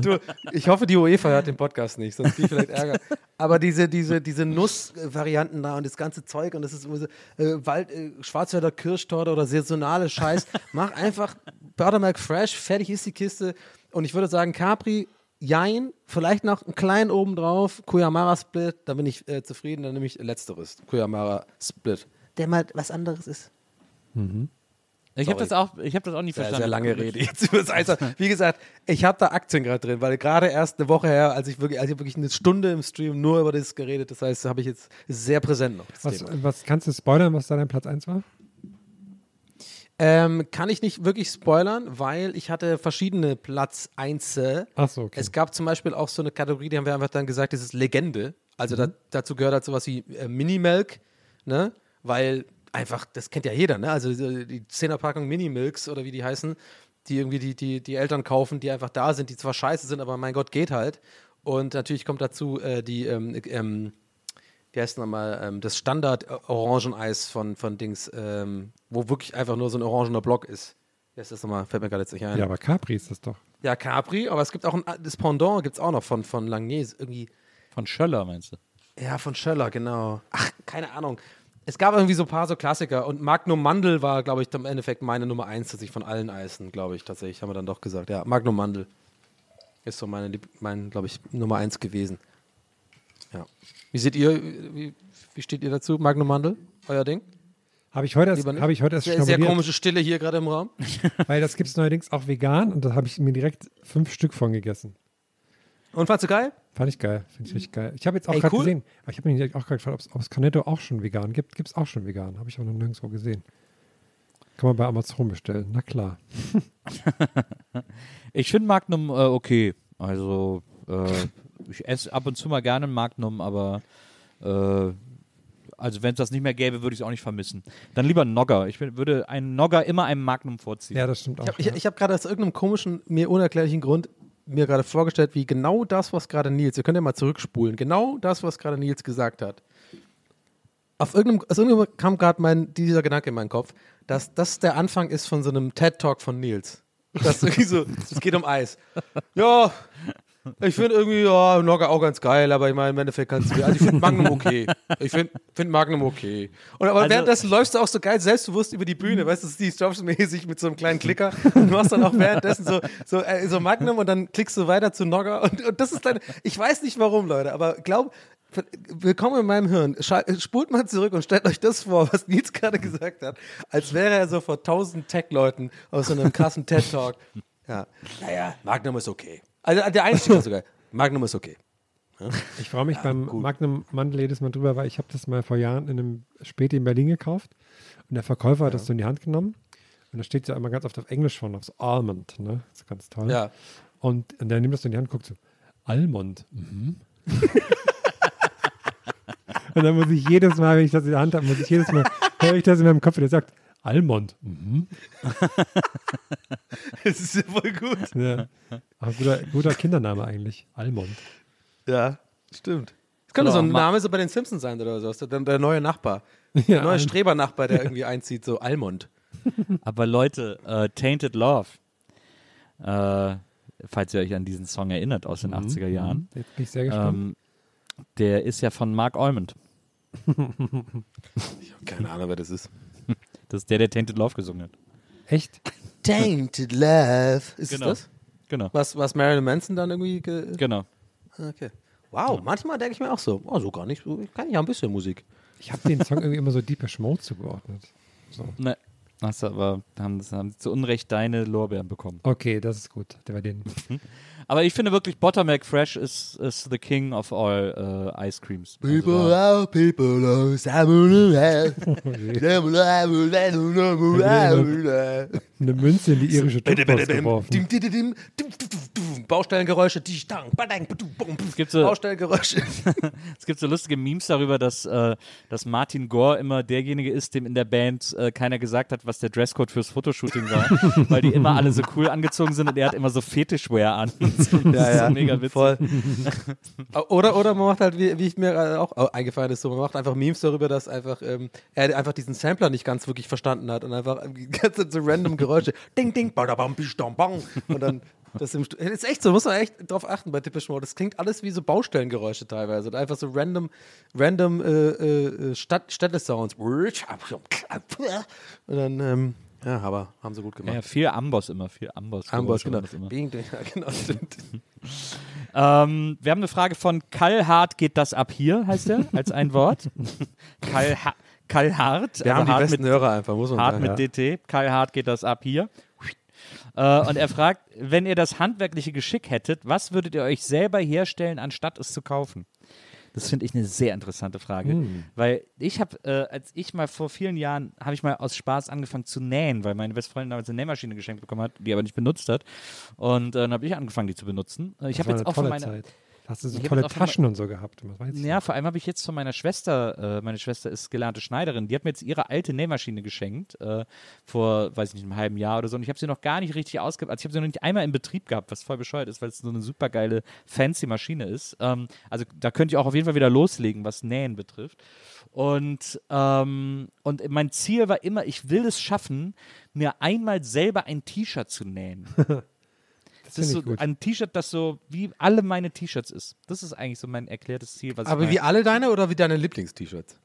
du, ich hoffe, die UEFA hört den Podcast nicht, sonst kriege ich vielleicht Ärger. Aber diese, diese, diese Nussvarianten da und das ganze Zeug und das ist so, äh, Wald, äh, Schwarzwälder Kirschtorte oder saisonale Scheiß. Mach einfach Buttermilk Fresh, fertig ist die Kiste. Und ich würde sagen, Capri, Jein, vielleicht noch einen kleinen oben drauf, Kuyamara Split, da bin ich äh, zufrieden, dann nehme ich letzteres, Kuyamara Split. Der mal was anderes ist. Ich habe das auch, ich habe das auch nicht Sehr, verstanden. sehr lange Rede jetzt über das Eis. Wie gesagt, ich habe da Aktien gerade drin, weil gerade erst eine Woche her, als ich wirklich, als ich wirklich eine Stunde im Stream nur über das geredet, das heißt, habe ich jetzt ist sehr präsent noch. Das Was, Thema. was kannst du spoilern, was da dein Platz 1 war? Ähm, kann ich nicht wirklich spoilern, weil ich hatte verschiedene Platz 1. Ach so, okay. Es gab zum Beispiel auch so eine Kategorie, die haben wir einfach dann gesagt, das ist Legende. Also da, dazu gehört halt sowas wie äh, Mini-Melk, ne? Weil einfach, das kennt ja jeder, ne? Also die 10er Packung Mini-Milks oder wie die heißen, die irgendwie die, die, die Eltern kaufen, die einfach da sind, die zwar scheiße sind, aber mein Gott, geht halt. Und natürlich kommt dazu äh, die, ähm, ähm, wie heißt nochmal, ähm, das Standard-Orangeneis von, von Dings, ähm, wo wirklich einfach nur so ein orangener Block ist. Wie heißt das nochmal? Fällt mir gerade jetzt nicht ein. Ja, aber Capri ist das doch. Ja, Capri, aber es gibt auch ein, das Pendant gibt es auch noch von, von Langnese. Irgendwie, Von Schöller, meinst du? ja, von Schöller, genau. Ach, keine Ahnung. Es gab irgendwie so ein paar so Klassiker und Magnum Mandel war, glaube ich, im Endeffekt meine Nummer eins tatsächlich von allen Eisen, glaube ich, tatsächlich, haben wir dann doch gesagt. Ja, Magnum Mandel ist so meine, mein, glaube ich, Nummer eins gewesen. Ja. Wie seht ihr, wie, wie steht ihr dazu? Magnum Mandel, euer Ding? Habe ich heute erst, habe ich heute erst Sehr, sehr komische Stille hier gerade im Raum. weil das gibt es neuerdings auch vegan und da habe ich mir direkt fünf Stück von gegessen. Und fandst du geil? Fand ich geil, finde ich richtig geil. Ich habe jetzt auch gerade cool. gesehen, ich habe mich auch gerade gefragt, ob es Canetto auch schon vegan gibt. Gibt es auch schon vegan, habe ich auch noch nirgendwo gesehen. Kann man bei Amazon bestellen, na klar. Ich finde Magnum äh, okay. Also, äh, ich esse ab und zu mal gerne ein Magnum, aber äh, also wenn es das nicht mehr gäbe, würde ich es auch nicht vermissen. Dann lieber ein Nogger. Ich würde einen Nogger immer einem Magnum vorziehen. Ja, das stimmt auch. Ich habe ja. hab gerade aus irgendeinem komischen, mir unerklärlichen Grund mir gerade vorgestellt, wie genau das, was gerade Nils, ihr könnt ja mal zurückspulen, genau das, was gerade Nils gesagt hat. Auf irgendeinem, aus irgendeinem kam gerade dieser Gedanke in meinen Kopf, dass das der Anfang ist von so einem TED-Talk von Nils. Das irgendwie so, es geht um Eis. Ja, ich finde irgendwie, ja, Nogger auch ganz geil, aber ich meine, im Endeffekt kannst du, also ich finde Magnum okay. Ich finde find Magnum okay. Und aber Also- währenddessen läufst du auch so geil selbstbewusst über die Bühne, weißt du, Steve Jobs mäßig mit so einem kleinen Klicker und du machst dann auch währenddessen so, so, äh, so Magnum und dann klickst du weiter zu Nogger und, und das ist deine, ich weiß nicht warum, Leute, aber glaub, willkommen in meinem Hirn. Spult mal zurück und stellt euch das vor, was Nils gerade gesagt hat, als wäre er so vor tausend Tech-Leuten aus so einem krassen TED-Talk. Ja, naja, Magnum ist okay. Also der Einstieg war sogar, Magnum ist okay. Ich freue mich beim Magnum Mandel jedes Mal drüber, weil ich habe das mal vor Jahren in einem Späti in Berlin gekauft und der Verkäufer hat das so in die Hand genommen und da steht ja immer ganz oft auf Englisch vorne, auf so Almond, ne? Das ist ganz toll. Ja. Und, und der nimmt das so in die Hand und guckt so, Almond, mhm. und dann muss ich jedes Mal, wenn ich das in der Hand habe, muss ich jedes Mal, höre ich das in meinem Kopf, der sagt, Almond, mhm. Das ist ja voll gut. Ja. Aber guter, guter Kindername eigentlich, Almond. Ja, stimmt. Es könnte So, so ein Name so bei den Simpsons sein oder sowas. Der, der neue Nachbar. Ja, Der neue Alm- Strebernachbar, der irgendwie einzieht, so Almond. Aber Leute, äh, Tainted Love, äh, falls ihr euch an diesen Song erinnert aus den 80er Jahren, Jetzt bin ich sehr gespannt. ähm, der ist ja von Mark Eumond. Keine Ahnung, wer das ist. Das ist der, der Tainted Love gesungen hat. Echt? Tainted Love. Ist Genau. das? Genau, Was, was Marilyn Manson dann irgendwie. Ge genau. okay. Wow, manchmal denke ich mir auch so, oh, so gar nicht. So, ich kann ja ein bisschen Musik. Ich habe den Song irgendwie immer so Deepish Mode zugeordnet. So. Ne, hast du aber, haben, haben sie zu Unrecht deine Lorbeeren bekommen. Okay, das ist gut. Der war den. Aber ich finde wirklich, Buttermilk Fresh ist, ist the king of all äh, Ice Creams. Also People da- are people. Samurai. Eine Münze in die irische Tuchbox geworfen. Baustellengeräusche, die stang, badang, badum, bum. gibt so- Baustellengeräusche. Es gibt so lustige Memes darüber, dass, äh, dass Martin Gore immer derjenige ist, dem in der Band äh, keiner gesagt hat, was der Dresscode fürs Fotoshooting war, weil die immer alle so cool angezogen sind und er hat immer so Fetischwear an. das ist so mega witzig. Voll. oder, oder man macht halt, wie, wie ich mir äh, auch äh, eingefallen ist, so, man macht einfach Memes darüber, dass einfach ähm, er einfach diesen Sampler nicht ganz wirklich verstanden hat und einfach Zeit so random Geräusche. Ding, ding, badabam, bistam, bang. Und dann das ist echt so, muss man echt drauf achten bei Typisch Mode. Das klingt alles wie so Baustellengeräusche teilweise. Und einfach so random, random äh, äh, Stadt, Städte-Sounds. Und dann, ähm, ja, aber haben sie gut gemacht. Ja, viel Amboss immer, viel Amboss. Amboss, genau. immer. Ja, genau. Ähm, wir haben eine Frage von Kallhart geht das ab hier, heißt er, als ein Wort. Kallha Kallhart. Wir haben die hart besten mit, Hörer einfach, muss man hart sagen. mit DT. Kallhart geht das ab hier. Äh, und er fragt, wenn ihr das handwerkliche Geschick hättet, was würdet ihr euch selber herstellen, anstatt es zu kaufen? Das finde ich eine sehr interessante Frage. Hm. Weil ich habe, äh, als ich mal vor vielen Jahren, habe ich mal aus Spaß angefangen zu nähen, weil meine beste Freundin damals eine Nähmaschine geschenkt bekommen hat, die aber nicht benutzt hat. Und äh, dann habe ich angefangen, die zu benutzen. Äh, Ich habe jetzt auch von meiner, Zeit. Hast du so Ich tolle Taschen und so gehabt? Ich Ja, vor allem habe ich jetzt von meiner Schwester, äh, meine Schwester ist gelernte Schneiderin, die hat mir jetzt ihre alte Nähmaschine geschenkt, äh, vor, weiß ich nicht, einem halben Jahr oder so. Und ich habe sie noch gar nicht richtig ausge... Also ich habe sie noch nicht einmal in Betrieb gehabt, was voll bescheuert ist, weil es so eine super geile, fancy Maschine ist. Ähm, also da könnt ihr auch auf jeden Fall wieder loslegen, was Nähen betrifft. Und, ähm, und mein Ziel war immer, ich will es schaffen, mir einmal selber ein T-Shirt zu nähen. Das ist so ein T-Shirt, das so wie alle meine T-Shirts ist. Das ist eigentlich so mein erklärtes Ziel. Aber wie alle deine oder wie deine Lieblingst-T-Shirts?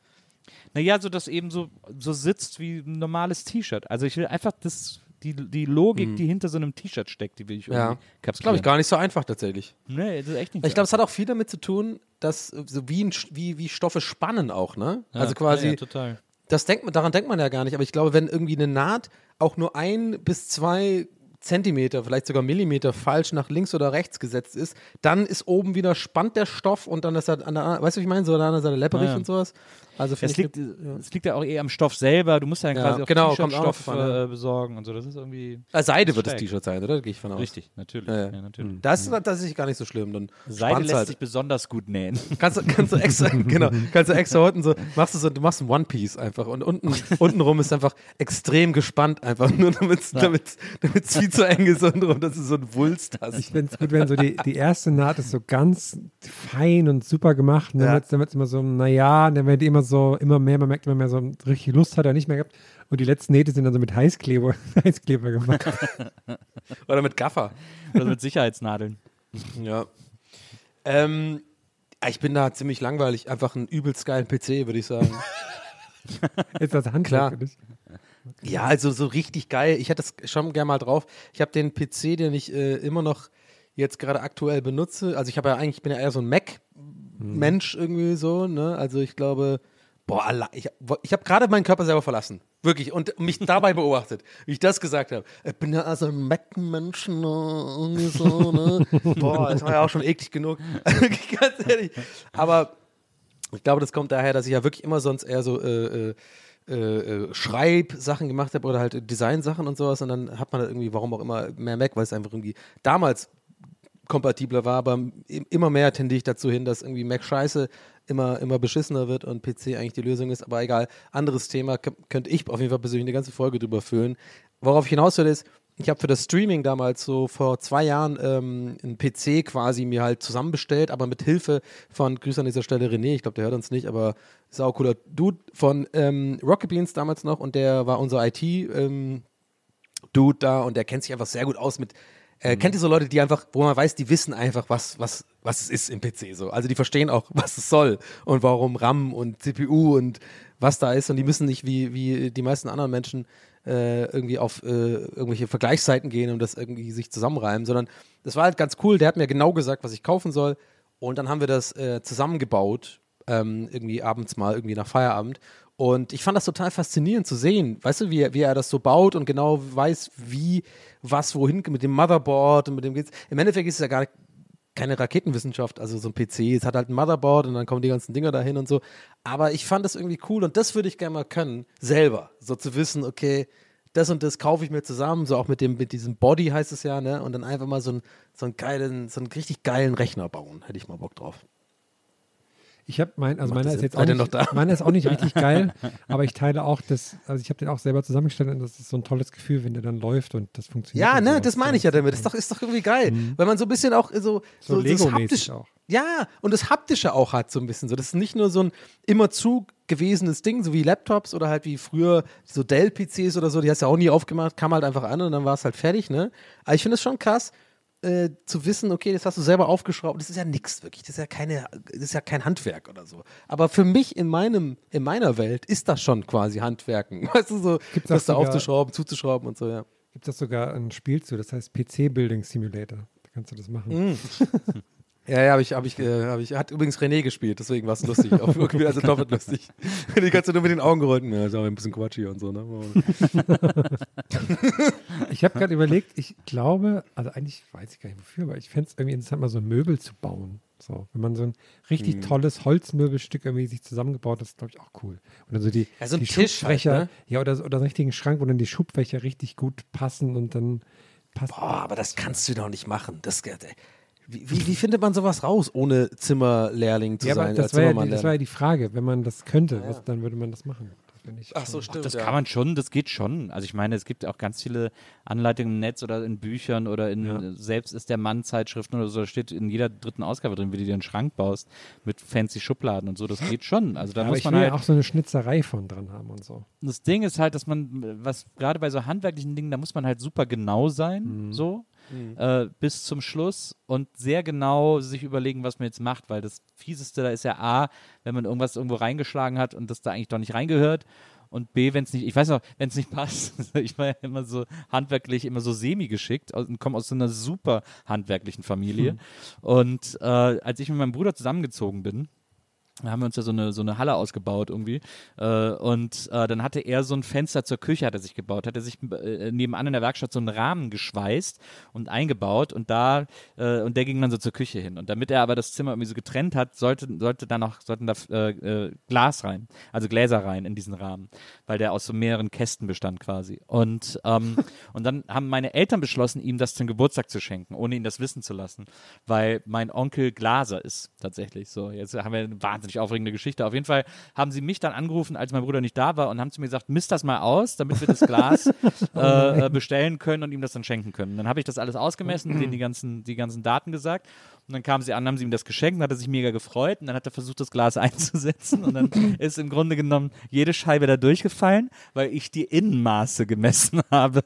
naja, so dass eben so, so sitzt wie ein normales T-Shirt. Also ich will einfach das, die, die Logik, die hinter so einem T-Shirt steckt, die will ich Mhm. Ja. irgendwie Das glaube ich gar nicht so einfach tatsächlich. Nee, das ist echt nicht Ich so glaube, es hat auch viel damit zu tun, dass äh, so wie, ein, wie, wie Stoffe spannen auch, ne? Ja, also quasi, ja, ja, total. das denkt man, daran denkt man ja gar nicht, aber ich glaube, wenn irgendwie eine Naht auch nur ein bis zwei Zentimeter, vielleicht sogar Millimeter falsch nach links oder rechts gesetzt ist, dann ist oben wieder spannt der Stoff und dann ist er an der, weißt du, wie ich meine, so an der anderen Seite läpperig Ja, ja. und sowas. Also Es liegt, es liegt ja auch eher am Stoff selber. Du musst ja dann Ja, quasi auch genau, T-Shirt-Stoff ja. äh, besorgen und so. Das ist irgendwie äh, Seide wird das. T-Shirt sein, oder? Gehe ich von aus. richtig, natürlich. Ja, ja. Ja, natürlich. Das ist tatsächlich gar nicht so schlimm. Dann Seide lässt halt. sich besonders gut nähen. Kannst du, kannst du extra, genau, kannst du extra unten so, machst du so, du machst ein One Piece einfach und unten, untenrum ist einfach extrem gespannt einfach, nur damit es damit's, damit's viel zu eng ist und dass du so ein Wulst hast. Ich finde es gut, wenn so die, die erste Naht ist so ganz fein und super gemacht. Und dann Ja. wird es dann wird's immer so, naja, dann werden die immer so, immer mehr, man merkt immer mehr so, richtig Lust hat er nicht mehr gehabt. Und die letzten Nähte sind dann so mit Heißkleber, Heißkleber gemacht. Oder mit Gaffer. Oder mit Sicherheitsnadeln. Ja. Ähm, ich bin da ziemlich langweilig, einfach einen übelst geilen PC, würde ich sagen. Ist das Handwerk? Ja, also so richtig geil. Ich hätte das schon gerne mal drauf. Ich habe den PC, den ich äh, immer noch jetzt gerade aktuell benutze. Also ich habe ja eigentlich, ich bin ja eher so ein Mac-Mensch irgendwie so, ne? Also ich glaube, boah, ich, ich habe gerade meinen Körper selber verlassen. Wirklich. Und mich dabei beobachtet, wie ich das gesagt habe. Ich bin ja also ein Mac-Mensch, ne? So, ne? Boah, das war ja auch schon eklig genug. Ganz ehrlich. Aber ich glaube, das kommt daher, dass ich ja wirklich immer sonst eher so äh, äh, äh, äh, Schreibsachen gemacht habe oder halt Designsachen und sowas und dann hat man da irgendwie, warum auch immer, mehr Mac, weil es einfach irgendwie damals kompatibler war, aber im- immer mehr tendiere ich dazu hin, dass irgendwie Mac scheiße immer, immer beschissener wird und PC eigentlich die Lösung ist, aber egal, anderes Thema, könnte ich auf jeden Fall persönlich eine ganze Folge drüber füllen. Worauf ich hinaus will ist, ich habe für das Streaming damals so vor zwei Jahren ähm, einen PC quasi mir halt zusammenbestellt, aber mit Hilfe von, Grüße an dieser Stelle René, ich glaube, der hört uns nicht, aber sau cooler Dude von ähm, Rocket Beans damals noch und der war unser IT ähm, Dude da und der kennt sich einfach sehr gut aus mit. Äh, Kennt ihr so Leute, die einfach, wo man weiß, die wissen einfach, was, was, was es ist im PC so. Also die verstehen auch, was es soll und warum RAM und CPU und was da ist und die müssen nicht wie, wie die meisten anderen Menschen äh, irgendwie auf äh, irgendwelche Vergleichsseiten gehen und das irgendwie sich zusammenreimen, sondern das war halt ganz cool. Der hat mir genau gesagt, was ich kaufen soll und dann haben wir das äh, zusammengebaut, ähm, irgendwie abends mal, irgendwie nach Feierabend. Und ich fand das total faszinierend zu sehen, weißt du, wie, er- wie er das so baut und genau weiß, wie, was, wohin mit dem Motherboard und mit dem geht's. Im Endeffekt ist es ja gar keine Raketenwissenschaft, also so ein PC. Es hat halt ein Motherboard und dann kommen die ganzen Dinger dahin und so. Aber ich fand das irgendwie cool und das würde ich gerne mal können, selber. So zu wissen, okay, das und das kaufe ich mir zusammen, so auch mit dem, mit diesem Body heißt es ja, ne? Und dann einfach mal so einen, so einen geilen, so einen richtig geilen Rechner bauen. Hätte ich mal Bock drauf. Ich habe mein, also Macht meiner das ist jetzt? auch nicht, meiner ist auch nicht richtig geil, aber ich teile auch das, also ich habe den auch selber zusammengestellt und das ist so ein tolles Gefühl, wenn der dann läuft und das funktioniert. Ja, ne, sowas. das meine ich ja damit. Das ist doch, ist doch irgendwie geil. Weil man so ein bisschen auch so, So so, das Lego-mäßig Haptische- auch. Ja, und das Haptische auch hat so ein bisschen so. Das ist nicht nur so ein immer zu gewesenes Ding, so wie Laptops oder halt wie früher so Dell-PCs oder so, die hast du ja auch nie aufgemacht, kam halt einfach an und dann war es halt fertig, ne? Aber ich finde es schon krass, äh, zu wissen, okay, das hast du selber aufgeschraubt, das ist ja nichts wirklich, das ist ja keine, das ist ja kein Handwerk oder so. Aber für mich in meinem, in meiner Welt ist das schon quasi Handwerken. Weißt du, so, Gibt's das da aufzuschrauben, zuzuschrauben und so, ja. Gibt es sogar ein Spiel zu, das heißt PC Building Simulator. Da kannst du das machen. Mhm. Ja, ja, habe ich, habe ich, äh, habe ich, hat übrigens René gespielt, deswegen war es lustig. Wirklich, also doppelt lustig. Die kannst du nur mit den Augen gerollt. Ja, ist auch ein bisschen Quatsch hier und so, ne? Ich habe gerade überlegt, ich glaube, also eigentlich weiß ich gar nicht wofür, aber ich fände es irgendwie interessant, mal so Möbel zu bauen. So, wenn man so ein richtig Hm. tolles Holzmöbelstück irgendwie sich zusammengebaut hat, ist glaube ich auch cool. Und dann so die, Ja, so ein die halt, Schubfächer, ne? ja, oder, so- oder so einen richtigen Schrank, wo dann die Schubfächer richtig gut passen und dann passt. Boah, aber das kannst du doch nicht machen. Das, äh, wie, wie, wie findet man sowas raus, ohne Zimmerlehrling zu ja, aber sein? das war, ja die, das war ja die Frage. Wenn man das könnte, was, dann würde man das machen. Das Ach so, stimmt. Das ja. kann man schon, das geht schon. Also ich meine, es gibt auch ganz viele Anleitungen im Netz oder in Büchern oder in selbst ist der Mann Zeitschriften oder so, da steht in jeder dritten Ausgabe drin, wie du dir einen Schrank baust mit fancy Schubladen und so, das geht schon. Also da muss ich man will halt ja auch so eine Schnitzerei von dran haben und so. das Ding ist halt, dass man, was gerade bei so handwerklichen Dingen, da muss man halt super genau sein, so, äh, bis zum Schluss und sehr genau sich überlegen, was man jetzt macht, weil das Fieseste da ist ja A, wenn man irgendwas irgendwo reingeschlagen hat und das da eigentlich doch nicht reingehört. Und B, wenn es nicht, ich weiß noch, wenn es nicht passt, ich war ja immer so handwerklich, immer so semi-geschickt und komme aus so einer super handwerklichen Familie. Und äh, als ich mit meinem Bruder zusammengezogen bin, da haben wir uns ja so eine, so eine Halle ausgebaut irgendwie. Äh, und äh, dann hatte er so ein Fenster zur Küche, hat er sich gebaut, hat er sich äh, nebenan in der Werkstatt so einen Rahmen geschweißt und eingebaut und da, äh, und der ging dann so zur Küche hin. Und damit er aber das Zimmer irgendwie so getrennt hat, sollte, sollte da noch, sollten da äh, äh, Glas rein, also Gläser rein in diesen Rahmen, weil der aus so mehreren Kästen bestand quasi. Und, ähm, und dann haben meine Eltern beschlossen, ihm das zum Geburtstag zu schenken, ohne ihn das wissen zu lassen, weil mein Onkel Glaser ist tatsächlich so. Jetzt haben wir eine wahnsinnig aufregende Geschichte. Auf jeden Fall haben sie mich dann angerufen, als mein Bruder nicht da war und haben zu mir gesagt, misst das mal aus, damit wir das Glas äh, äh, bestellen können und ihm das dann schenken können. Dann habe ich das alles ausgemessen, denen die ganzen, die ganzen Daten gesagt und dann kamen sie an, haben sie ihm das geschenkt, dann hat er sich mega gefreut und dann hat er versucht, das Glas einzusetzen und dann ist im Grunde genommen jede Scheibe da durchgefallen, weil ich die Innenmaße gemessen habe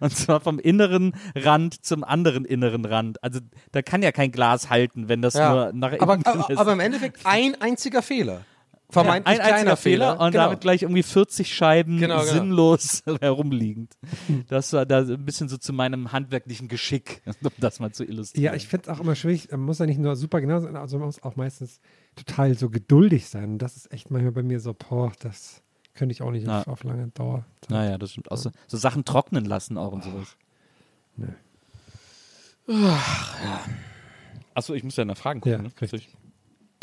und zwar vom inneren Rand zum anderen inneren Rand. Also da kann ja kein Glas halten, wenn das Ja. nur nach aber, innen aber, ist. aber im Endeffekt ein einziger Fehler. Vermeintlich ein einziger kleiner Fehler, und genau. damit gleich irgendwie 40 Scheiben Genau, genau. sinnlos herumliegend. Das war da ein bisschen so zu meinem handwerklichen Geschick, um das mal zu illustrieren. Ja, ich finde es auch immer schwierig. Man muss ja nicht nur super genau sein, also man muss auch meistens total so geduldig sein. Und das ist echt manchmal bei mir so, boah, das könnte ich auch nicht Ja. auf, auf lange Dauer. Naja, das stimmt. Auch so, so Sachen trocknen lassen auch und sowas. Nö. Achso, ich muss ja nach Fragen gucken. Ja, ne?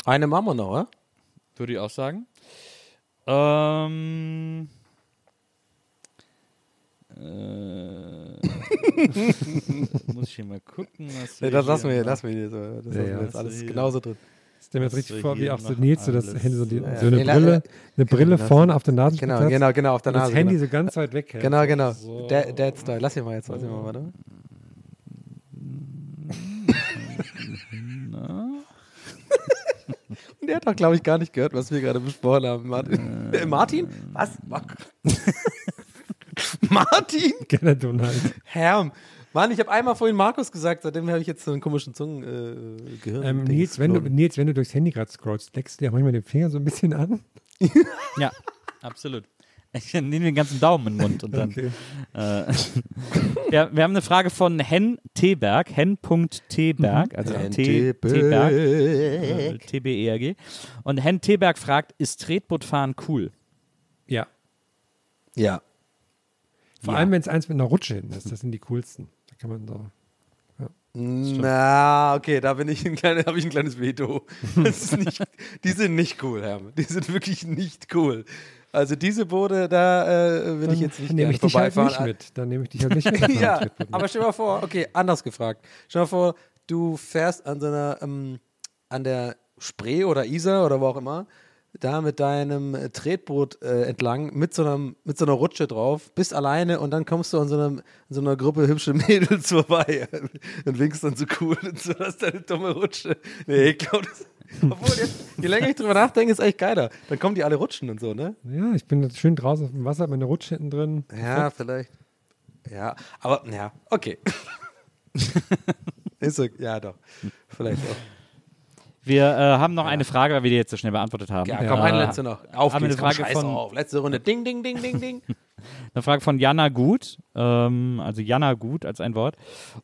Eine machen wir noch, oder? Würde ich auch sagen. Ähm. Äh, muss ich hier mal gucken. Was Nee, das hier lassen wir, noch- lassen wir hier so. Das Ja, lassen ja. wir jetzt alles hier- genauso drin. Ich stelle mir jetzt richtig vor, wie hier auch so Nils, so, das Handy, so, die, Ja, so eine la- Brille, eine Brille lass- vorne auf der Nase. Genau, hast genau, genau, auf der und das Nase. Handy genau. so ganz weit weg hält. Genau, genau. So. Dad, Dad Style. Lass ihn mal jetzt, lass ihn mal, warte. Und der hat doch, glaube ich, gar nicht gehört, was wir gerade besprochen haben. Martin? Äh, Martin? Was? Martin? Gerne Donald. Herm. Mann, ich habe einmal vorhin Markus gesagt, seitdem habe ich jetzt so einen komischen Zungen äh, Gehirn. Ähm, Nils, wenn du, Nils, wenn du durchs Handy gerade scrollst, leckst du dir auch manchmal den Finger so ein bisschen an? Ja, absolut. Ich nehme den ganzen Daumen in den Mund und dann. Okay. Äh, ja, wir haben eine Frage von Hen Teberg, hen.teberg, also Hen T- Teberg. Äh, T-B-E-R-G. Und Hen Teberg fragt, ist Tretbootfahren cool? Ja. Ja. Vor Ja. allem, wenn es eins mit einer Rutsche hinten ist. Das sind die coolsten. Da kann man so. Na, okay, da bin ich ein kleines, habe ich ein kleines Veto. Das ist nicht, die sind nicht cool, Herm. Die sind wirklich nicht cool. Also diese Boote, da äh, will ich jetzt nicht nehme ich dich halt vorbeifahren. nicht mit. Dann nehme ich dich halt nicht mit. ja, aber stell dir mal vor, okay, anders gefragt. Stell dir mal vor, du fährst an so einer, ähm, an der Spree oder Isar oder wo auch immer, da mit deinem äh, Tretboot äh, entlang, mit so, einem, mit so einer Rutsche drauf, bist alleine und dann kommst du an so, einem, so einer Gruppe hübsche Mädels vorbei und winkst dann so cool und so, hast deine dumme Rutsche. Nee, ich glaube, das. Obwohl, jetzt, je länger ich drüber nachdenke, ist echt geiler. Dann kommen die alle rutschen und so, ne? Ja, ich bin schön draußen auf dem Wasser, mit einer Rutsche hinten drin. Ja, vielleicht. Ja, aber ja, okay. ist so, ja, doch. Vielleicht auch. Wir äh, haben noch eine Frage, weil wir die jetzt so schnell beantwortet haben. Ja, komm, eine Äh, letzte noch. Auf haben geht's, eine komm, Frage scheiß von- auf. Letzte Runde. Ding, ding, ding, ding, ding. Eine Frage von Jana Gut, ähm, also Jana Gut als ein Wort.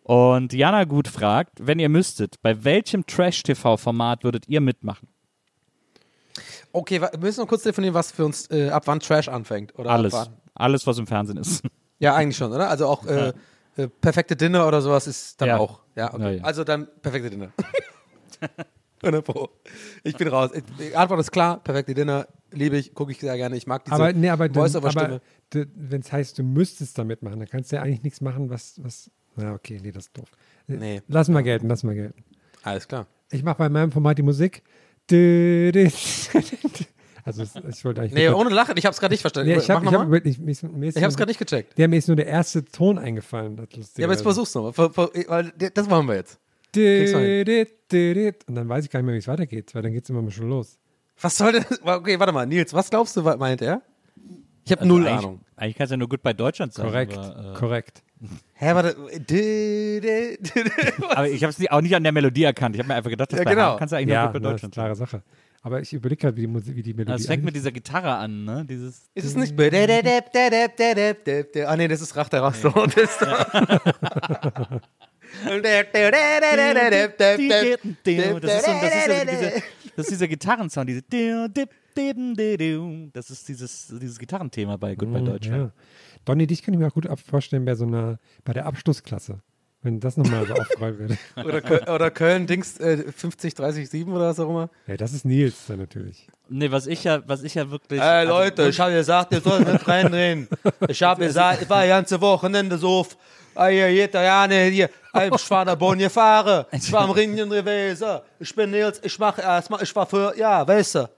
Und Jana Gut fragt, wenn ihr müsstet, bei welchem Trash-TV-Format würdet ihr mitmachen? Okay, wir müssen noch kurz definieren, was für uns, äh, ab wann Trash anfängt. Oder Alles. Alles, was im Fernsehen ist. Ja, eigentlich schon, oder? Also auch äh, äh, perfekte Dinner oder sowas ist dann Ja. auch. Ja, okay. Ja, ja. Also dann perfekte Dinner. 100 Pro. Ich bin raus. Die Antwort ist klar. Perfekte Dinner. Liebe ich, gucke ich sehr gerne. Ich mag diese Aber, nee, aber, Voice-Over-Stimme. wenn es heißt, du müsstest damit machen, dann kannst du ja eigentlich nichts machen, was, was. Na, okay, nee, das ist doof. Nee. Lass mal gelten, lass mal gelten. Alles klar. Ich mache bei meinem Format die Musik. Also, ich wollte eigentlich. Nee, ohne Lachen. Ich habe es gerade nicht verstanden. Nee, ich habe ich hab, ich, Ich habe es gerade nicht gecheckt. Der mir ist nur der erste Ton eingefallen. Ja, aber jetzt versuch's nochmal. Ver- ver- weil Das machen wir jetzt. Und dann weiß ich gar nicht mehr, wie es weitergeht, weil dann geht es immer mal schon los. Was soll denn. Okay, warte mal. Nils, was glaubst du, meint er? Ich habe null eigentlich, Ahnung. Eigentlich kannst du ja nur gut bei Deutschland sein. Korrekt, Aber, äh, korrekt. Hä, warte. Aber ich habe es auch nicht an der Melodie erkannt. Ich habe mir einfach gedacht, das Ja, genau. Kannst du eigentlich Ja, nur gut bei das Deutschland sein. klare Sache. Aber ich überlege gerade, wie die, Musik, wie die Melodie Das fängt mit dieser Gitarre an, ne? Dieses Ist es nicht. Ah, nee, das ist Rach der. Das ist Das ist, so, das, ist ja diese, das ist dieser Gitarrensound, diese Das ist dieses, dieses Gitarrenthema bei Goodbye Mhm, Deutschland. Ja. Donny, dich kann ich mir auch gut vorstellen bei so einer, bei der Abschlussklasse. Wenn das nochmal so aufgerollt wird. Oder, Köl oder Köln, Dings, äh, 50, 30, 7 oder was auch immer. Ja, das ist Nils dann natürlich. Nee, was ich ja, was ich ja wirklich. Ey also- Leute, ich habe gesagt, ihr sollt nicht reindrehen. Ich habe gesagt, ich war die ganze Wochenende so auf. Ah, hier, jeder, ja, ne, hier, ich war der Bonn gefahren. Ich war am Ring in Revese. Ich bin Nils, ich mach erstmal, ich war für, ja, weißt du.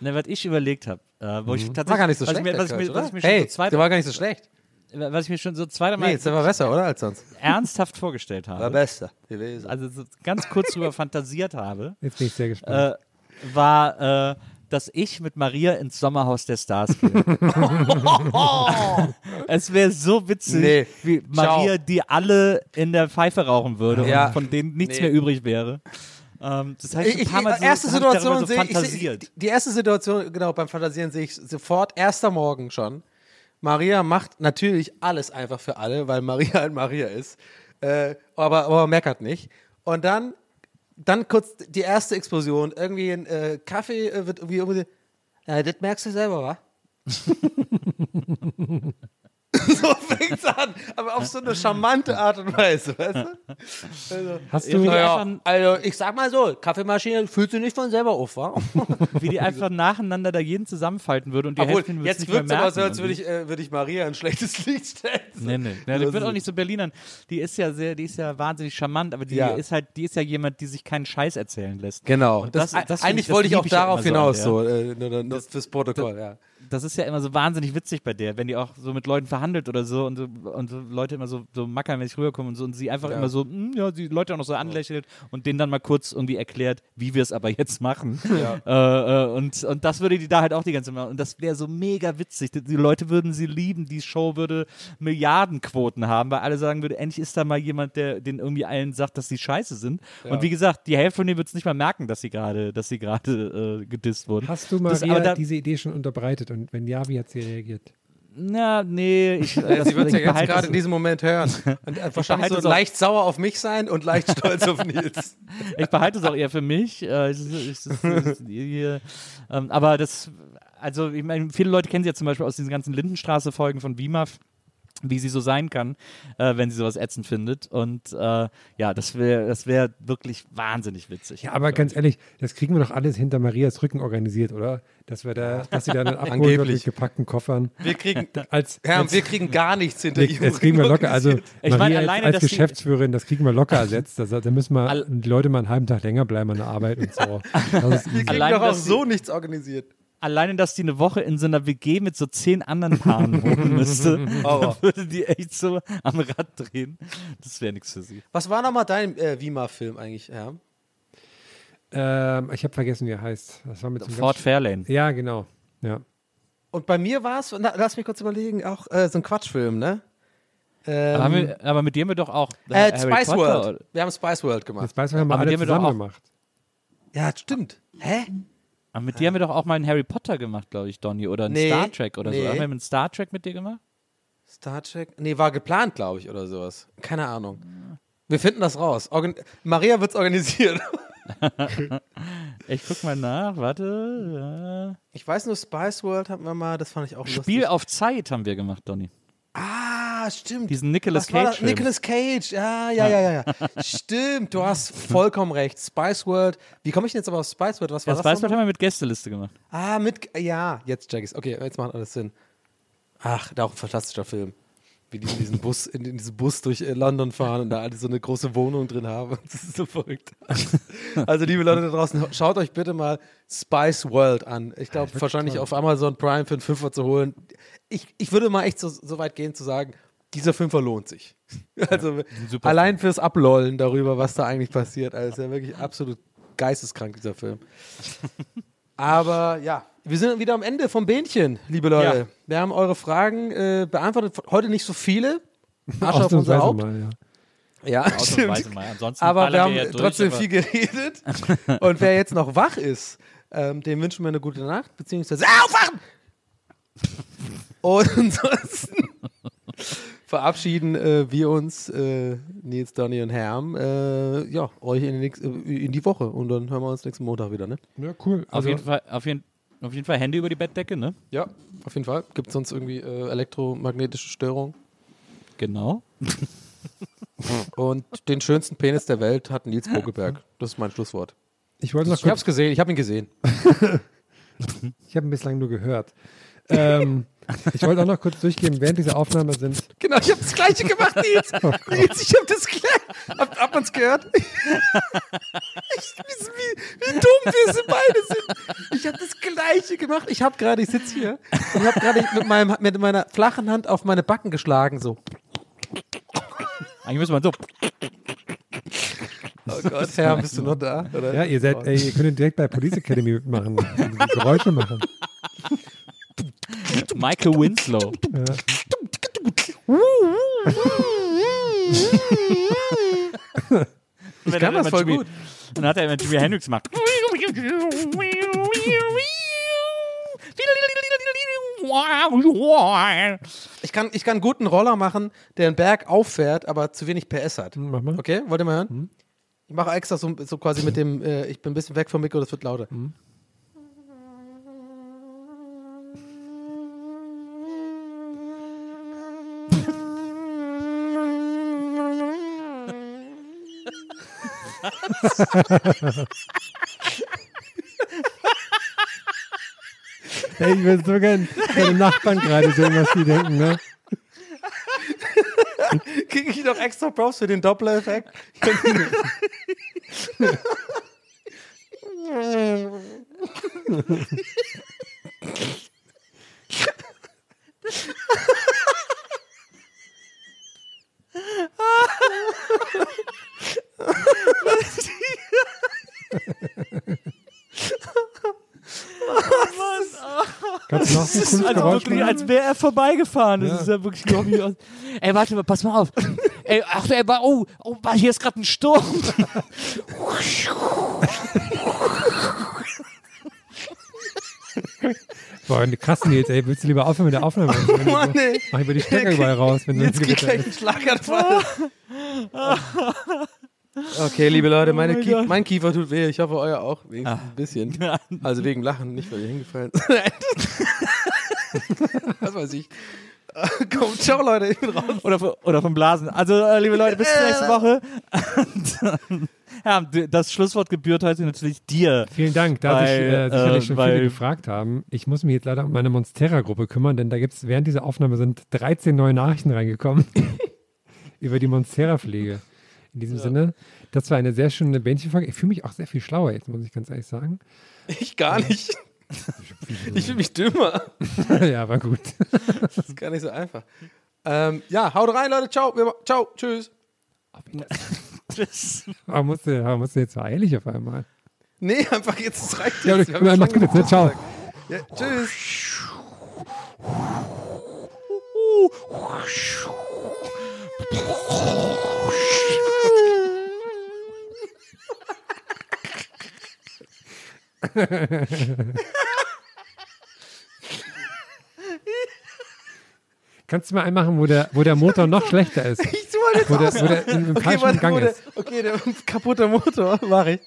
Ne, was ich überlegt habe, äh, wo ich tatsächlich. War gar nicht so was schlecht. Ich mir, was, ich der mir, was ich mir hey, so der war gar nicht so schlecht. was ich mir schon so zweimal Nee, der war besser, oder? Als sonst. ernsthaft vorgestellt War habe, besser gewesen. also so ganz kurz drüber fantasiert habe, Jetzt bin ich sehr gespannt. äh, war, äh, dass ich mit Maria ins Sommerhaus der Stars gehe. es wäre so witzig, Nee. wie Maria, Ciao. die alle in der Pfeife rauchen würde Ja. und von denen nichts Nee. mehr übrig wäre. Ähm, das heißt, Ich, ich, so, erste darüber Situation so sehe ich, die, die erste Situation, genau, beim Fantasieren sehe ich sofort, erster Morgen schon. Maria macht natürlich alles einfach für alle, weil Maria halt Maria ist. Äh, aber, aber meckert nicht. Und dann, dann kurz die erste Explosion. Irgendwie ein äh, Kaffee äh, wird irgendwie, irgendwie ja, das merkst du selber, wa? so fängt's an, aber auf so eine charmante Art und Weise, weißt du? Also, Hast Ja, du, naja, also ich sag mal so, Kaffeemaschine fühlt sich nicht von selber auf, wa? wie die einfach nacheinander da jeden zusammenfalten würde und die Obwohl, Hälfte jetzt wirkt aber so, als würde ich, äh, würde ich Maria ein schlechtes Lied stellen. Nee, nee. Ja, die wird auch nicht so Berlinern. Die ist ja sehr, die ist ja wahnsinnig charmant, aber die Ja. ist halt, die ist ja jemand, die sich keinen Scheiß erzählen lässt. Genau. Das- das find eigentlich ich- das wollte ich auch ja darauf so an hinaus, der. so, äh, nur, nur fürs Protokoll, ja. Das ist ja immer so wahnsinnig witzig bei der, wenn die auch so mit Leuten verhandelt oder so und so, und so Leute immer so, so mackermäßig rüberkommen und so und sie einfach immer so, hm, ja, die Leute auch noch so anlächelt und denen dann mal kurz irgendwie erklärt, wie wir es aber jetzt machen. Äh, äh, und, und das würde die da halt auch die ganze Zeit machen. Und das wäre so mega witzig. Die, Leute würden sie lieben, die Show würde Milliardenquoten haben, weil alle sagen würde, endlich ist da mal jemand, der den irgendwie allen sagt, dass sie scheiße sind. Und wie gesagt, die Hälfte von denen wird es nicht mal merken, dass sie gerade, dass sie gerade äh, gedisst wurden. hast du Das- da- diese Idee schon unterbreitet? Und wenn ja, wie hat sie reagiert? Na, nee, ich. Ja, sie wird ja ich jetzt gerade es- in diesem Moment hören. Und äh, wahrscheinlich so es leicht sauer auf mich sein und leicht stolz auf Nils. Ich behalte es auch eher für mich. Äh, es es es ähm, aber das, also ich meine, viele Leute kennen sie ja zum Beispiel aus diesen ganzen Lindenstraße-Folgen von WIMAF, wie sie so sein kann, äh, wenn sie sowas ätzend findet. Und äh, ja, das wäre das wär wirklich wahnsinnig witzig. Ja, aber ganz ehrlich, das kriegen wir doch alles hinter Marias Rücken organisiert, oder? Dass wir da, dass sie dann abholen mit gepackten Koffern. Wir kriegen, Als, Herr, als, wir kriegen gar nichts hinter wir, das kriegen wir locker. Also Ich Maria meine, als- alleine, als Geschäftsführerin, das kriegen wir locker ersetzt. Das, da müssen wir die Leute mal einen halben Tag länger bleiben an der Arbeit und so. Das ist Wir kriegen Alleine, doch auch so nichts organisiert. Alleine, dass die eine Woche in so einer WG mit so zehn anderen Paaren wohnen müsste, Horror. würde die echt so am Rad drehen. Das wäre nichts für sie. Was war nochmal dein äh, Wima-Film eigentlich, Herr? ähm, ich habe vergessen, wie er heißt. Das war mit so ganz- Fairlane. Ja, genau. Ja. Und bei mir war es, lass mich kurz überlegen, auch äh, so ein Quatschfilm, ne? Ähm, Aber, haben wir, aber mit dir haben wir doch auch äh, Harry Spice Potter World. oder- Wir haben Spice World gemacht. Das weiß man, haben wir Aber alle zusammen gemacht. Ja, stimmt. Hä? Aber mit dir haben wir doch auch mal einen Harry Potter gemacht, glaube ich, Donny. Oder einen Nee, Star Trek oder nee. so. Haben wir einen Star Trek mit dir gemacht? Star Trek? Nee, war geplant, glaube ich, oder sowas. Keine Ahnung. Wir finden das raus. Organ Maria wird's organisieren. Ich guck mal nach, warte. Ich weiß nur, Spice World hatten wir mal, das fand ich auch. Spiel lustig. auf Zeit haben wir gemacht, Donny. Ah, Ah, stimmt. Diesen Nicolas? Cage-Film. Nicolas Cage, ja, ja, ja, ja, ja. Stimmt, du hast vollkommen recht. Spice World. Wie komme ich denn jetzt aber auf Spice World? Was war Das das? man, nochmal? haben wir mit Gästeliste gemacht. Ah, mit. Ja, jetzt check ich's. Okay, jetzt macht alles Sinn. Ach, da auch ein fantastischer Film. Wie die in diesen Bus, in, in diesen Bus durch äh, London fahren und da alle so eine große Wohnung drin haben. Das ist so verrückt. Also, liebe Leute da draußen, schaut euch bitte mal Spice World an. Ich glaube, wahrscheinlich auf Amazon Prime für einen Fünfer zu holen. Ich, ich würde mal echt so, so weit gehen zu sagen, dieser Fünfer lohnt sich. Also super allein fürs Ablollen darüber, was da eigentlich passiert. Also ist ja wirklich absolut geisteskrank, dieser Film. Aber ja, wir sind wieder am Ende vom Bähnchen, liebe Leute. Ja. Wir haben eure Fragen äh, beantwortet. Heute nicht so viele. Asche auf unser Haupt. mal, ja. Ja, stimmt. mal. Ansonsten Aber wir haben ja durch, trotzdem viel geredet. Und wer jetzt noch wach ist, ähm, dem wünschen wir eine gute Nacht, beziehungsweise aufwachen! Und ansonsten verabschieden äh, wir uns, äh, Nils, Donny und Herm, äh, ja, euch in die, nächst, äh, in die Woche. Und dann hören wir uns nächsten Montag wieder, ne? Ja, cool. Auf, Also, jeden Fall, auf, jeden, auf jeden Fall Hände über die Bettdecke, ne? Ja, auf jeden Fall. Gibt es sonst irgendwie äh, elektromagnetische Störungen? Genau. Und den schönsten Penis der Welt hat Nils Bogelberg. Das ist mein Schlusswort. ich wollte noch Ich es gesehen, ich habe ihn gesehen. ich habe ihn bislang nur gehört. Ähm, ich wollte auch noch kurz durchgeben, während dieser Aufnahme sind Genau, ich habe das Gleiche gemacht, Nils. Nils, ich habe das Gleiche. Habt, habt man's gehört? ich, wie, wie, wie dumm wir sind beide sind. Ich habe das Gleiche gemacht. Ich habe gerade, ich sitze hier und habe gerade mit, meinem- mit meiner flachen Hand auf meine Backen geschlagen. So. Eigentlich müssen wir so. Oh Gott, Herr, bist du noch da? Oder? Ja, ihr seid, ey, ihr könnt direkt bei Police Academy mitmachen. Geräusche machen. Michael Winslow. Ich kann das voll gut. Dann hat er immer Jimi Hendrix gemacht. Ich kann, ich kann einen guten Roller machen, der einen Berg auffährt, aber zu wenig PS hat. Mach mal. Okay, wollt ihr mal hören? Ich mache extra so, so quasi mit dem, äh, ich bin ein bisschen weg vom Mikro, das wird lauter. Ey, ich würde so gerne meine Nachbarn gerade sehen, was die denken, ne? Kriege ich noch extra Props für den Doppler-Effekt? So ein cooles Also Geräusch wirklich, als wäre er vorbeigefahren. Das Ja. ist ja wirklich nicht aus. Ey, warte mal, pass mal auf. Ey, ach, ey, oh, oh, hier ist gerade ein Sturm. Boah, krass, Nils, ey, willst du lieber aufhören mit der Aufnahme? Oh Mann, ey. Mach ich über die Stecker überall raus, wenn so Jetzt krieg gleich ist. einen Schlaganfall. Okay, liebe Leute, meine Oh mein Kie Gott. mein Kiefer tut weh. Ich hoffe, euer auch. Wenigstens ein bisschen. Also wegen Lachen, nicht weil ihr hingefallen seid. Was weiß ich. Komm, ciao, Leute, ich bin raus. Oder, von- oder vom Blasen. Also, äh, liebe Leute, bis nächste Woche. Und, ja, das Schlusswort gebührt heute natürlich dir. Vielen Dank, da sich Weil, äh, sicherlich äh, schon weil- viele gefragt haben. Ich muss mich jetzt leider um meine Monstera-Gruppe kümmern, denn da gibt es während dieser Aufnahme sind 13 neue Nachrichten reingekommen über die Monstera-Pflege. In diesem Sinne, das war eine sehr schöne Bändchenfolge. Ich fühle mich auch sehr viel schlauer jetzt, muss ich ganz ehrlich sagen. Ich gar nicht. Ich fühle mich dümmer. ja, war gut. Das ist gar nicht so einfach. Ähm, ja, haut rein, Leute. Ciao. Wir, ciao. Tschüss. Warum musst du, warum musst du jetzt so eilig auf einmal? Nee, einfach jetzt. Es reicht Ja, jetzt. haben mach gut jetzt, ne? Ciao. Ja, tschüss. Kannst du mal einen machen, wo der, wo der Motor noch schlechter ist? Ich suche das wo der, wo der im okay, warte, Gang ist. Okay, der kaputte Motor, mach ich.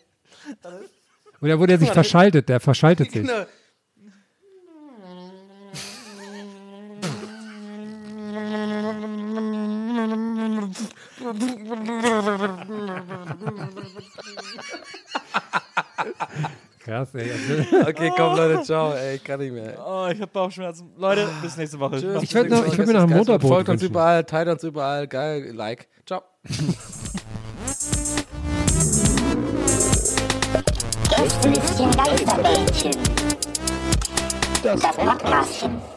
Oder wo der sich verschaltet, der verschaltet sich. Genau. Krass, ey. Also, Okay, komm Leute, ciao. Ey, ich kann nicht mehr. Oh, ich habe Bauchschmerzen. Leute, bis nächste Woche. Tschüss. Ich würd noch- ich würd mir noch ein Motorboot Folgt uns überall, teilt uns überall. Geil, like. Ciao. Gästelistchen Geisterbällchen. Das Podcastchen.